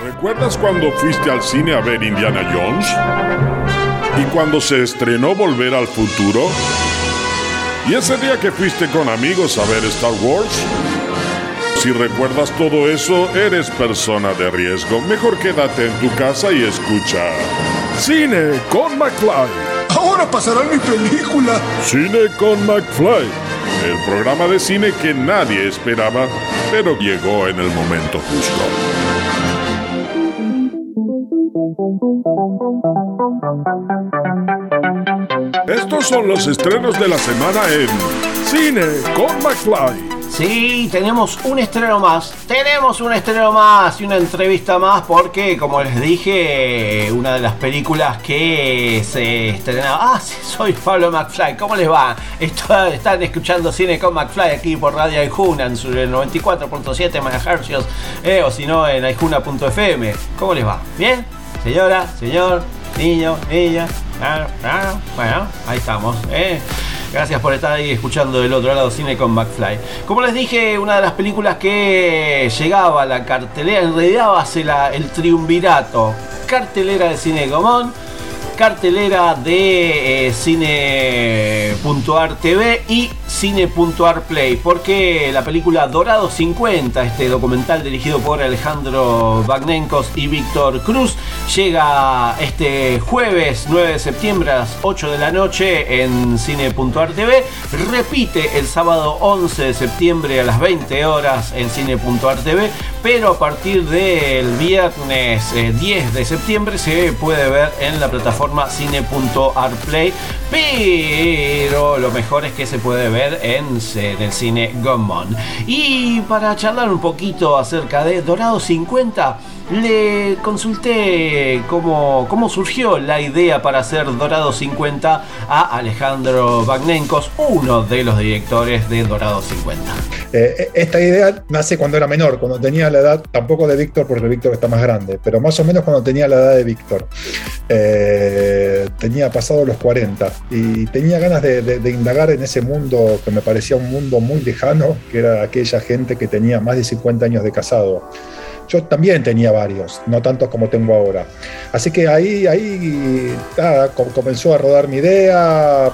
¿Recuerdas cuando fuiste al cine a ver Indiana Jones? ¿Y cuando se estrenó Volver al Futuro? ¿Y ese día que fuiste con amigos a ver Star Wars? Si recuerdas todo eso, eres persona de riesgo. Mejor quédate en tu casa y escucha. Cine con McFly. Ahora pasará mi película. Cine con McFly. El programa de cine que nadie esperaba, pero llegó en el momento justo. Estos son los estrenos de la semana en Cine con McFly. Sí, tenemos un estreno más. Tenemos un estreno más y una entrevista más porque, como les dije, una de las películas que se estrenaba... Ah, soy Pablo McFly. ¿Cómo les va? Están escuchando Cine con McFly aquí por Radio Aijuna en su 94.7 MHz eh, o si no en aijuna.fm. ¿Cómo les va? ¿Bien? Señora, señor, niño, niña. Claro, claro. Bueno, ahí estamos. ¿eh? Gracias por estar ahí escuchando del otro lado Cine con McFly. Como les dije, una de las películas que llegaba a la cartelera, en realidad va a ser la- el triunvirato. Cartelera de Cine Común, cartelera de eh, Cine.ar y Cine.ar Play. Porque la película Dorado 50, este documental dirigido por Alejandro Bagnenkos y Víctor Cruz, llega este jueves 9 de septiembre a las 8 de la noche en Cine.ar TV. Repite el sábado 11 de septiembre a las 20 horas en Cine.ar TV. Pero a partir del viernes eh, 10 de septiembre se puede ver en la plataforma cine.ar Play. Pero lo mejor es que se puede ver en, en el cine Gomon. Y para charlar un poquito acerca de Dorado 50, le consulté cómo, cómo surgió la idea para hacer Dorado 50 a Alejandro Bagnenkos, uno de los directores de Dorado 50. Eh, esta idea nace cuando era menor, cuando tenía la edad, tampoco de Víctor, porque Víctor está más grande, pero más o menos cuando tenía la edad de Víctor. Eh, tenía pasado los 40 y tenía ganas de indagar en ese mundo que me parecía un mundo muy lejano, que era aquella gente que tenía más de 50 años de casado. Yo también tenía varios, no tantos como tengo ahora. Así que ahí, ahí comenzó a rodar mi idea,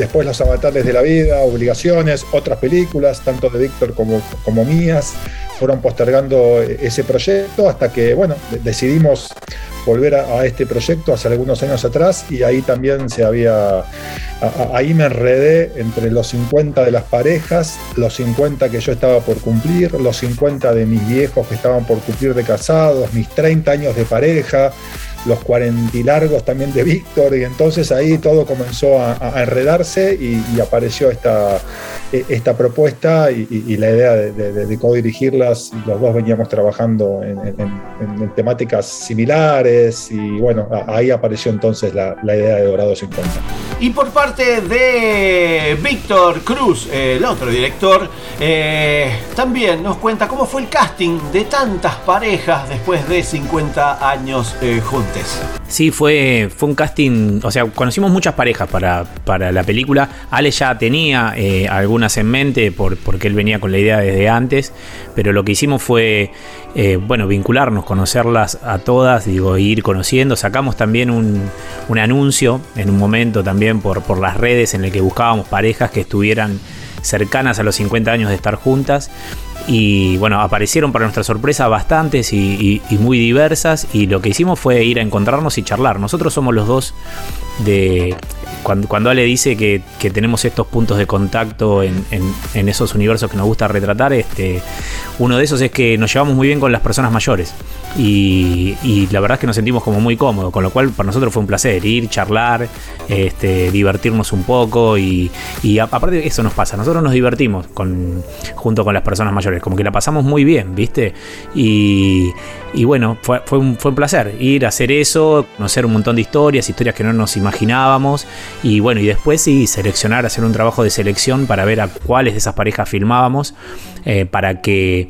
después los avatares de la vida, obligaciones, otras películas, tanto de Víctor como, como mías, fueron postergando ese proyecto hasta que, bueno, de- decidimos volver a, este proyecto hace algunos años atrás y ahí también se había, ahí me enredé entre los 50 de las parejas, los 50 que yo estaba por cumplir, los 50 de mis viejos que estaban por cumplir de casados, mis 30 años de pareja, los 40 y largos también de Víctor, y entonces ahí todo comenzó a, enredarse y, apareció esta, e- esta propuesta y, la idea de, de- de codirigirlas. Los dos veníamos trabajando en, en- temáticas similares y bueno, ahí apareció entonces la, la idea de Dorado 50. Y por parte de Víctor Cruz, el otro director, eh, también nos cuenta cómo fue el casting de tantas parejas después de 50 años eh, juntes. Sí, fue, fue un casting, o sea, conocimos muchas parejas para, para la película. Ale ya tenía eh, algunas en mente por, porque él venía con la idea desde antes, pero lo que hicimos fue, eh, bueno, vincularnos, conocerlas a todas, digo, ir conociendo. Sacamos también un, un anuncio en un momento también por, por las redes en el que buscábamos parejas que estuvieran cercanas a los 50 años de estar juntas. Y bueno, aparecieron para nuestra sorpresa bastantes y, muy diversas. Y lo que hicimos fue ir a encontrarnos y charlar. Nosotros somos los dos de. Cuando, cuando Ale dice que, que tenemos estos puntos de contacto en, en- en esos universos que nos gusta retratar, este, uno de esos es que nos llevamos muy bien con las personas mayores. Y, la verdad es que nos sentimos como muy cómodos, con lo cual para nosotros fue un placer ir, charlar, este, divertirnos un poco y, y a- aparte eso nos pasa, nosotros nos divertimos con, junto con las personas mayores, como que la pasamos muy bien, ¿viste? Y, bueno, fue, fue, un, fue un placer ir a hacer eso, conocer un montón de historias, historias que no nos imaginábamos y bueno, y después sí, seleccionar, hacer un trabajo de selección para ver a cuáles de esas parejas filmábamos, eh, para que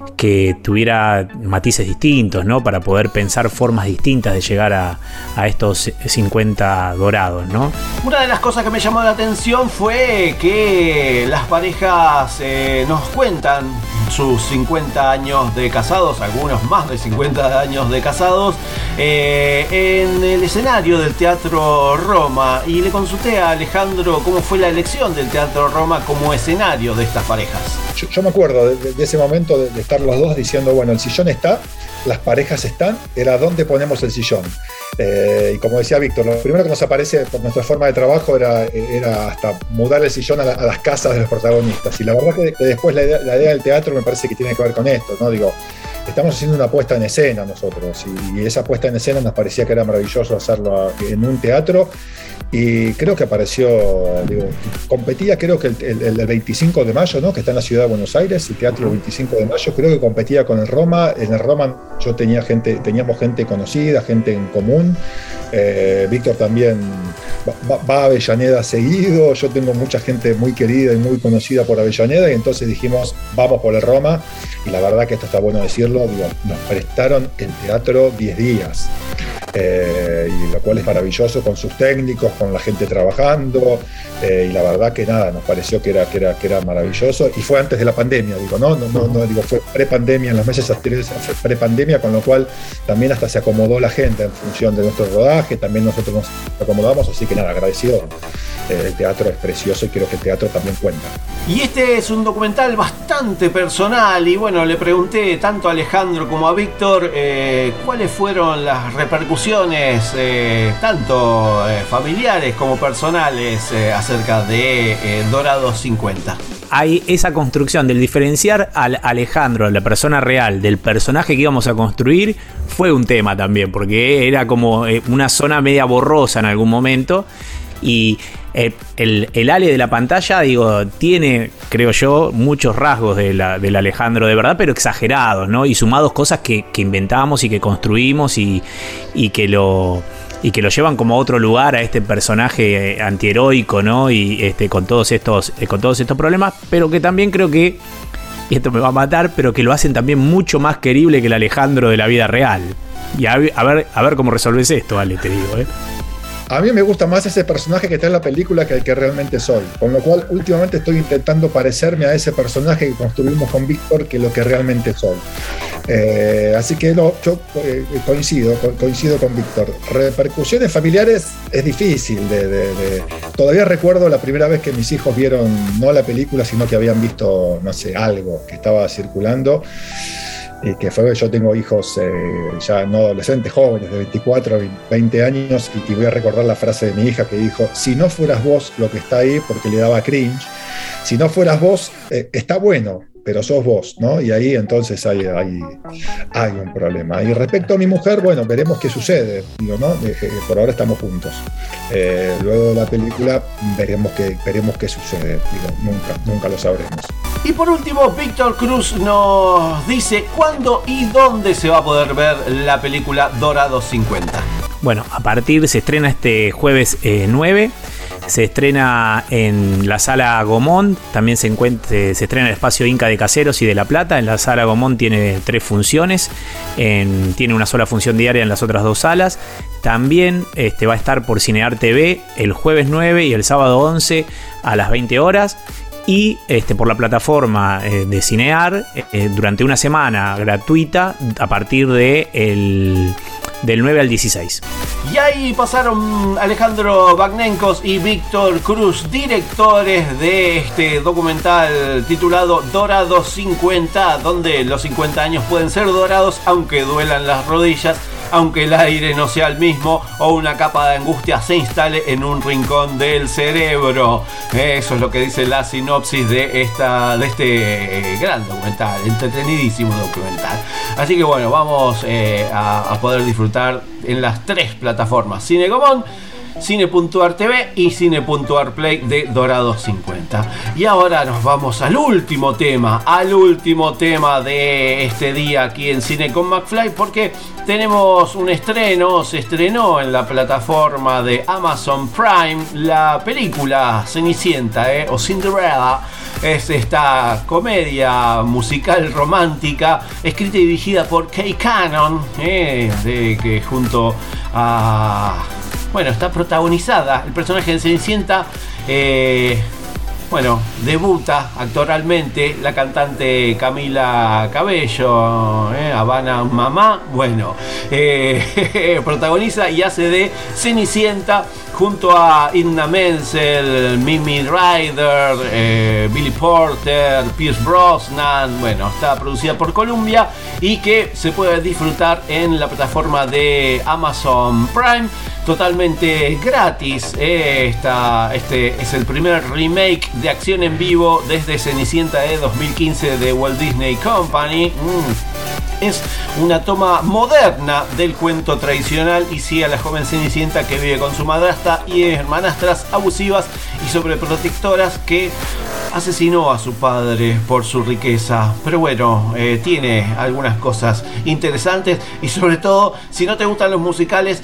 que tuviera matices distintos, ¿no? Para poder pensar formas distintas de llegar a, a estos 50 dorados, ¿no? Una de las cosas que me llamó la atención fue que las parejas eh, nos cuentan sus 50 años de casados, algunos más de 50 años de casados, eh, en el escenario del Teatro Roma. Y le consulté a Alejandro cómo fue la elección del Teatro Roma como escenario de estas parejas. Yo, yo me acuerdo de, de- de ese momento de, de estar los dos diciendo, bueno, el sillón está, las parejas están, era dónde ponemos el sillón. Eh, y como decía Víctor, lo primero que nos aparece por nuestra forma de trabajo era, era hasta mudar el sillón a, la- a las casas de los protagonistas. Y la verdad que, después la idea, del teatro me parece que tiene que ver con esto, ¿no? Digo, estamos haciendo una puesta en escena nosotros y, y esa puesta en escena nos parecía que era maravilloso hacerlo en un teatro y creo que apareció, digo, competía creo que el, el- el 25 de mayo, ¿no? que está en la ciudad de Buenos Aires, el teatro 25 de mayo, creo que competía con el Roma, en el Roma yo tenía gente, teníamos gente conocida, gente en común, Eh, Víctor también va- va a Avellaneda seguido, yo tengo mucha gente muy querida y muy conocida por Avellaneda y entonces dijimos, vamos por el Roma y la verdad que esto está bueno decirlo, digo, nos prestaron el teatro 10 días. Eh, y lo cual es maravilloso con sus técnicos, con la gente trabajando, eh, y la verdad que nada, nos pareció que era, que era, que era maravilloso, y fue antes de la pandemia, digo, no, no, no, no, digo, fue pre-pandemia, en los meses anteriores fue pre-pandemia, con lo cual también hasta se acomodó la gente en función de nuestro rodaje, también nosotros nos acomodamos, así que nada, agradecido. Eh, el teatro es precioso y creo que el teatro también cuenta. Y este es un documental bastante personal y bueno, le pregunté tanto a Alejandro como a Víctor cuáles fueron las repercusiones, eh, tanto eh, familiares como personales, eh, acerca de Dorado 50. hay esa construcción del diferenciar al Alejandro, la persona real, del personaje que íbamos a construir, fue un tema también, porque era como una zona media borrosa en algún momento. Y eh, el, el Ale de la pantalla, digo, tiene, creo yo, muchos rasgos de del Alejandro de verdad, pero exagerados, ¿no? Y sumados cosas que, que inventamos y que construimos y, y que lo y que lo llevan como a otro lugar a este personaje eh, antiheroico, ¿no? Y este, con todos estos, eh, con todos estos problemas, pero que también creo que, y esto me va a matar, pero que lo hacen también mucho más querible que el Alejandro de la vida real. Y a, ver- a ver, a ver cómo resolves esto, Ale, te digo, ¿eh? A mí me gusta más ese personaje que está en la película que el que realmente soy. Con lo cual, últimamente estoy intentando parecerme a ese personaje que construimos con Víctor que lo que realmente soy. Eh, así que yo eh, coincido, co- coincido con Víctor. Repercusiones familiares es difícil. De- Todavía recuerdo la primera vez que mis hijos vieron no la película, sino que habían visto, no sé, algo que estaba circulando. Y que fue, yo tengo hijos eh, ya no adolescentes, jóvenes, de 24 a 20 años, y te voy a recordar la frase de mi hija que dijo, si no fueras vos lo que está ahí, porque le daba cringe, si no fueras vos, eh, está bueno, pero sos vos, ¿no? Y ahí entonces hay, hay, hay un problema. Y respecto a mi mujer, bueno, veremos qué sucede, digo, ¿no? Eh, eh, por ahora estamos juntos. Eh, luego de la película veremos qué, veremos qué sucede, digo, nunca, nunca lo sabremos. Y por último, Víctor Cruz nos dice cuándo y dónde se va a poder ver la película Dorado 50. Bueno, a partir se estrena este jueves eh, 9. Se estrena en la sala Gomón, también se, encuentra, se estrena en el espacio Inca de Caseros y de La Plata. En la sala Gomón tiene tres funciones, en- tiene una sola función diaria en las otras dos salas. También este, va a estar por Cinear TV el jueves 9 y el sábado 11 a las 20 horas. Y este, por la plataforma eh, de Cinear eh, durante una semana gratuita a partir de el- del 9 al 16. Y ahí pasaron Alejandro Bagnenkos y Víctor Cruz, directores de este documental titulado Dorado 50, donde los 50 años pueden ser dorados aunque duelan las rodillas, aunque el aire no sea el mismo o una capa de angustia se instale en un rincón del cerebro. Eso es lo que dice la sinopsis de, esta, de este eh, gran documental, entretenidísimo documental. Así que bueno, vamos eh, a, poder disfrutar en las tres plataformas. Cinegomón, Cine.ar TV y Cine.ar Play de Dorado 50. Y ahora nos vamos al último tema, al último tema de este día aquí en Cine con McFly, porque tenemos un estreno, se estrenó en la plataforma de Amazon Prime la película Cenicienta eh, o Cinderella. Es esta comedia musical romántica escrita y dirigida por Kay Cannon, eh, de que junto a bueno, está protagonizada. El personaje de Cenicienta, eh, bueno, debuta actoralmente la cantante Camila Cabello, eh, Habana Mamá, bueno, eh, protagoniza y hace de Cenicienta junto a Inna Menzel, Mimi Ryder, eh, Billy Porter, Pierce Brosnan, bueno, está producida por Columbia y que se puede disfrutar en la plataforma de Amazon Prime. Totalmente gratis. este es el primer remake de acción en vivo desde Cenicienta de 2015 de Walt Disney Company. Mm. Es una toma moderna del cuento tradicional y sigue a la joven Cenicienta que vive con su madrastra y hermanastras abusivas y sobreprotectoras que asesinó a su padre por su riqueza. Pero bueno, eh, tiene algunas cosas interesantes y sobre todo, si no te gustan los musicales,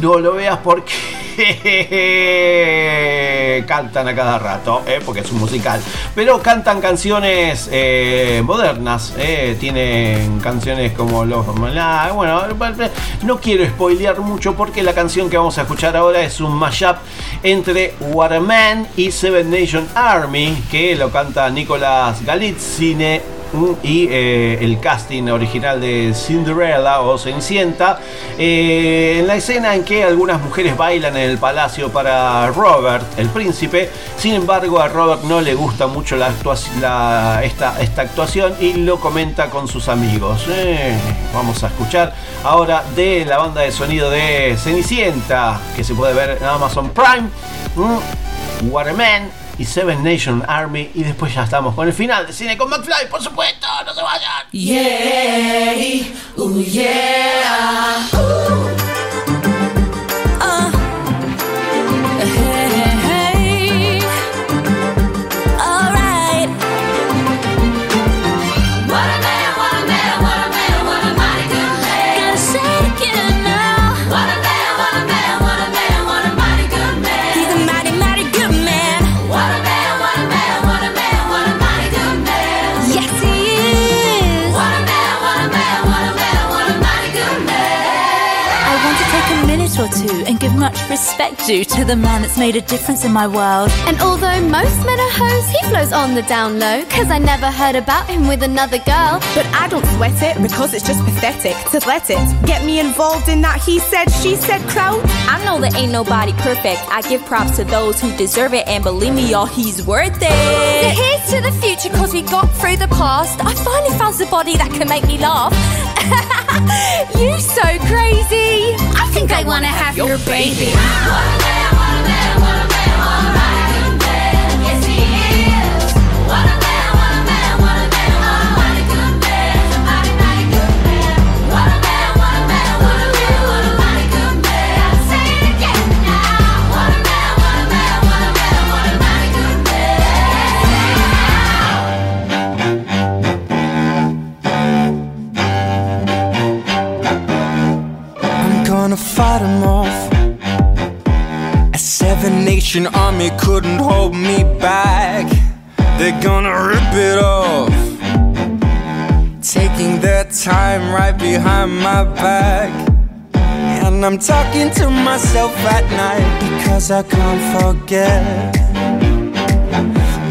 no lo veas porque cantan a cada rato, eh, porque es un musical. Pero cantan canciones eh, modernas, eh, tienen canciones como los... Bueno, no quiero spoilear mucho porque la canción que vamos a escuchar ahora es un mashup entre Waterman y Seven Nation Army, que lo canta Nicolás Galitzine mm, y eh, el casting original de Cinderella o Cenicienta, eh, en la escena en que algunas mujeres bailan en el palacio para Robert, el príncipe, sin embargo a Robert no le gusta mucho la esta, esta actuación y lo comenta con sus amigos. Eh, vamos a escuchar ahora de la banda de sonido de Cenicienta, que se puede ver en Amazon Prime, mm, Waterman y Seven Nation Army y después ya estamos con el final de Cine con McFly, por supuesto, no se vayan. Ooh yeah. Uh, respect due to the man that's made a difference in my world. And although most men are hoes, he flows on the down low. Cause I never heard about him with another girl. But I don't sweat it because it's just pathetic to let it get me involved in that he said, she said crowd. I know that ain't nobody perfect. I give props to those who deserve it, and believe me, y'all, he's worth So it. here's to the future cause we got through the past. I finally found somebody that can make me laugh. You so crazy. I think I wanna have your baby. I'm off. A seven nation army couldn't hold me back. They're gonna rip it off. Taking their time right behind my back. And I'm talking to myself at night because I can't forget.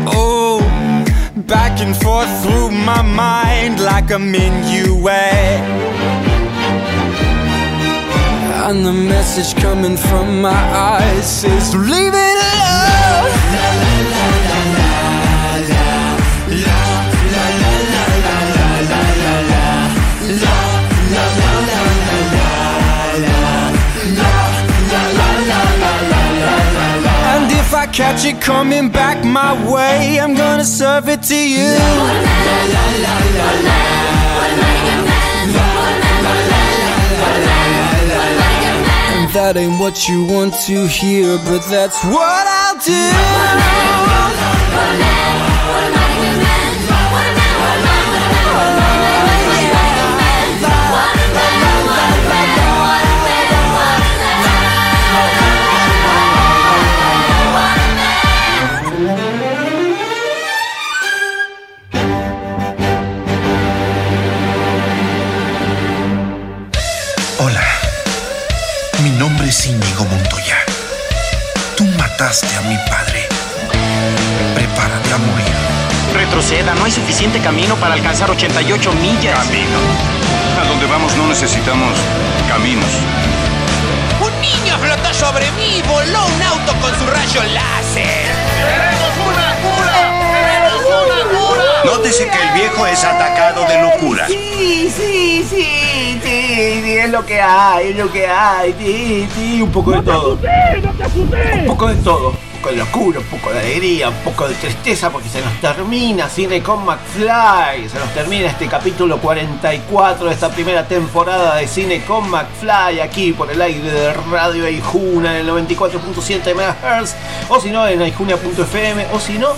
Oh, back and forth through my mind like a minuet. And the message coming from my eyes says so Leave it alone la, la, la, la, la, la, la, la, la, la, la, la, la, la, la, la. I catch it coming back my way, I'm gonna serve it to you. La, la, la, la, la, la. That ain't what you want to hear, but that's what I'll do. A mi padre. Prepárate a morir. Retroceda, no hay suficiente camino para alcanzar 88 millas. Camino. A donde vamos no necesitamos caminos. Un niño flotó sobre mí y voló un auto con su rayo láser. ¡Queremos una cura! ¡Queremos una cura! Nótese que el viejo es atacado de locura. Sí, sí, sí, sí, sí, es lo que hay, es lo que hay, sí, sí, un poco de todo. Un poco de todo, poco de locura, un poco de alegría, un poco de tristeza porque se nos termina Cine con McFly, se nos termina este capítulo 44 de esta primera temporada de Cine con McFly aquí por el aire de Radio Aijuna en el 94.7 MHz o si no en aijunia.fm o si no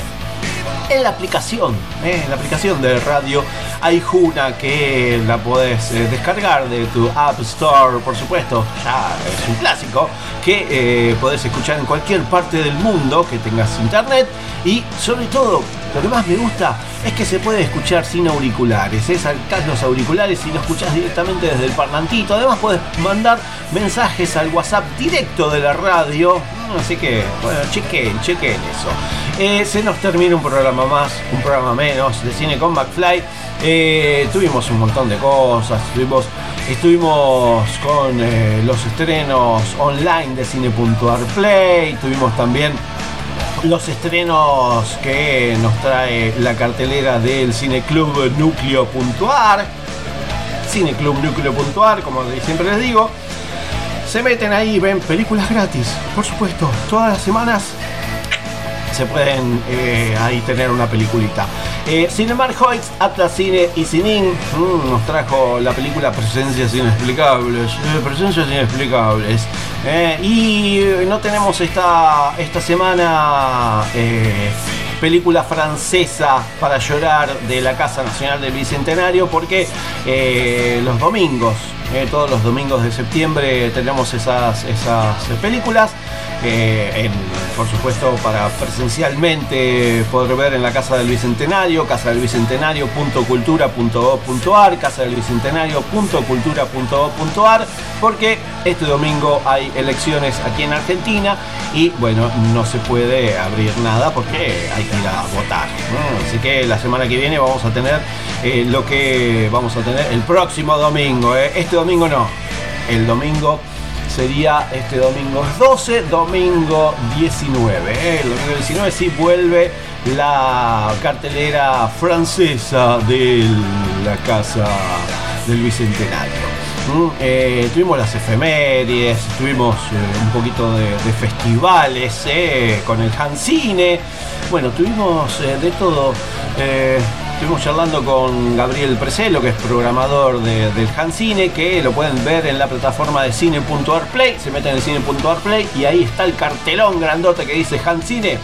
en la aplicación, ¿eh? en la aplicación de Radio Aijuna que la podés eh, descargar de tu App Store, por supuesto, ya es un clásico, que eh, podés escuchar en cualquier parte del mundo que tengas internet y sobre todo, lo que más me gusta es que se puede escuchar sin auriculares, es sacás los auriculares y lo escuchás directamente desde el parlantito, además podés mandar mensajes al WhatsApp directo de la radio, así que, bueno, chequen, chequen eso. Eh, se nos termina un programa más, un programa menos de Cine con McFly. Eh, tuvimos un montón de cosas, estuvimos, estuvimos con eh, los estrenos online de Cine.arplay, tuvimos también los estrenos que nos trae la cartelera del Cineclub Núcleo.ar, Cineclub Núcleo.ar, como siempre les digo. Se meten ahí y ven películas gratis, por supuesto, todas las semanas se pueden eh, ahí tener una peliculita. Eh, Cinemark Hoyts, Atlas Cine y Cinin mm, nos trajo la película Presencias Inexplicables. eh, Presencias Inexplicables. Eh, y no tenemos esta, esta semana película francesa para llorar de la Casa Nacional del Bicentenario porque los domingos, eh, todos los domingos de septiembre tenemos esas, esas películas. eh, por supuesto, para presencialmente poder ver en la Casa del Bicentenario, casa del bicentenario.cultura.gov.ar, casa del bicentenario.cultura.gov.ar, porque este domingo hay elecciones aquí en Argentina y bueno, no se puede abrir nada porque hay que ir a votar. Así que la semana que viene vamos a tener eh, lo que vamos a tener el próximo domingo. ¿eh? Domingo no, el domingo sería este domingo 12, domingo 19. ¿eh? El domingo 19 sí vuelve la cartelera francesa de la Casa del Bicentenario. Mm, eh, tuvimos las efemérides, tuvimos eh, un poquito de, festivales eh, con el Hancine. Bueno, tuvimos eh, de todo. Estuvimos charlando con Gabriel Preselo, que es programador de- del Hancine, que lo pueden ver en la plataforma de cine.arplay. Se meten en cine.arplay y ahí está el cartelón grandote que dice Hancine.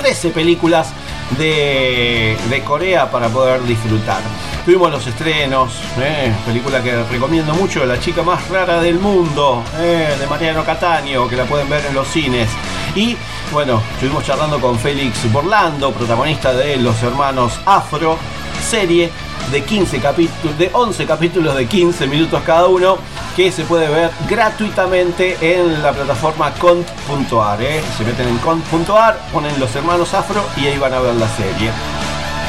13 películas de, de Corea para poder disfrutar. Tuvimos los estrenos, eh, película que recomiendo mucho, La chica más rara del mundo, eh, de Mariano Cataño, que la pueden ver en los cines. Y bueno, estuvimos charlando con Félix Borlando, protagonista de Los Hermanos Afro, serie de 15 capítulos, de 11 capítulos de 15 minutos cada uno, que se puede ver gratuitamente en la plataforma cont.ar. ¿eh? Se meten en cont.ar, ponen Los Hermanos Afro y ahí van a ver la serie.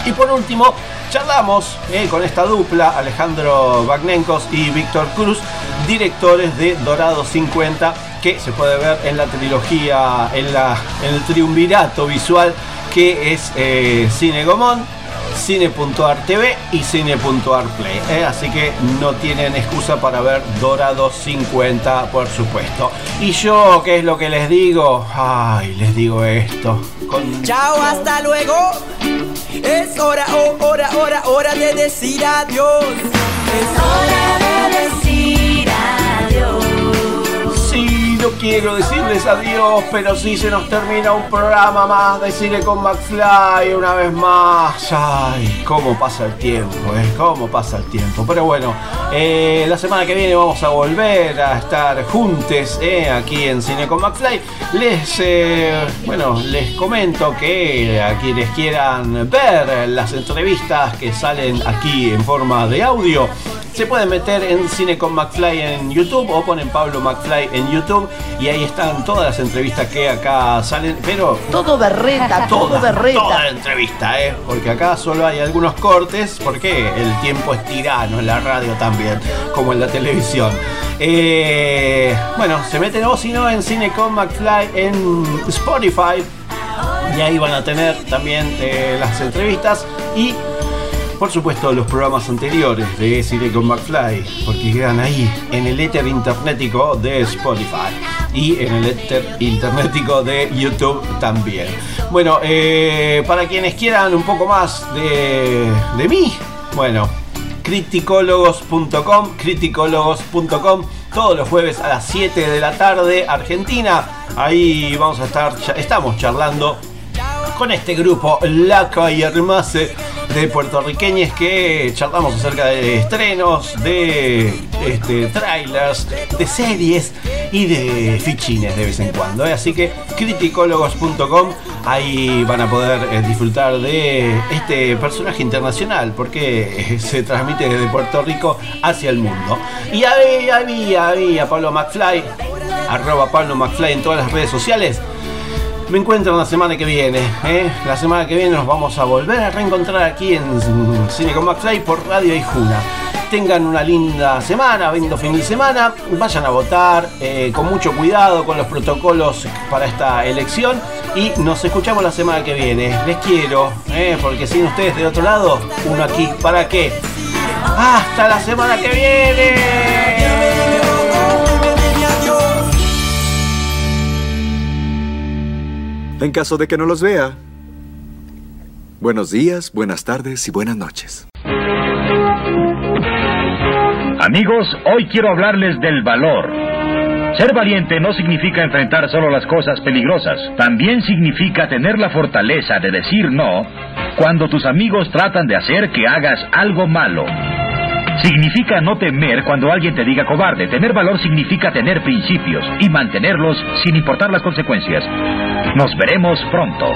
Y por último, charlamos eh, con esta dupla, Alejandro Bagnenkos y Víctor Cruz, directores de Dorado 50, que se puede ver en la trilogía, en, la, en el triunvirato visual que es eh, Cine Gomón, Cine.ar TV y Cine.ar Play. ¿eh? Así que no tienen excusa para ver Dorado 50, por supuesto. Y yo, ¿qué es lo que les digo? Ay, les digo esto. Chao, hasta luego. Es hora, oh, hora, hora, hora de decir adiós. Es hora de decir no quiero decirles adiós, pero sí se nos termina un programa más de Cine con McFly una vez más. Ay, cómo pasa el tiempo, eh, cómo pasa el tiempo. Pero bueno, eh, la semana que viene vamos a volver a estar juntos eh, aquí en Cine con McFly. Les, eh, bueno, les comento que a quienes quieran ver las entrevistas que salen aquí en forma de audio, se pueden meter en Cine con McFly en YouTube o ponen Pablo McFly en YouTube y ahí están todas las entrevistas que acá salen, pero Todo berreta, todo berreta. toda la entrevista, ¿eh? porque acá solo hay algunos cortes, porque el tiempo es tirano en la radio también, como en la televisión. Eh, bueno, se meten o si no en Cine con McFly en Spotify y ahí van a tener también eh, las entrevistas y por supuesto los programas anteriores de Cine con McFly, porque quedan ahí en el éter internetico de Spotify y en el éter internetico de YouTube también. Bueno, eh, para quienes quieran un poco más de, de mí, bueno, criticólogos.com, criticólogos.com, todos los jueves a las 7 de la tarde, Argentina. Ahí vamos a estar, estamos charlando con este grupo Laca y Hermase de puertorriqueños que charlamos acerca de estrenos, de este, trailers, de series y de fichines de vez en cuando. ¿eh? Así que criticólogos.com, ahí van a poder eh, disfrutar de este personaje internacional porque eh, se transmite desde Puerto Rico hacia el mundo. Y ahí había, había Pablo McFly, arroba Pablo McFly en todas las redes sociales. Me encuentran la semana que viene. ¿eh? La semana que viene nos vamos a volver a reencontrar aquí en Cine con por Radio Ijuna. Tengan una linda semana, lindo fin de semana. Vayan a votar eh, con mucho cuidado con los protocolos para esta elección. Y nos escuchamos la semana que viene. Les quiero, ¿eh? porque sin ustedes del otro lado, uno aquí. ¿Para qué? ¡Hasta la semana que viene! En caso de que no los vea. Buenos días, buenas tardes y buenas noches. Amigos, hoy quiero hablarles del valor. Ser valiente no significa enfrentar solo las cosas peligrosas, también significa tener la fortaleza de decir no cuando tus amigos tratan de hacer que hagas algo malo. Significa no temer cuando alguien te diga cobarde. Tener valor significa tener principios y mantenerlos sin importar las consecuencias. Nos veremos pronto.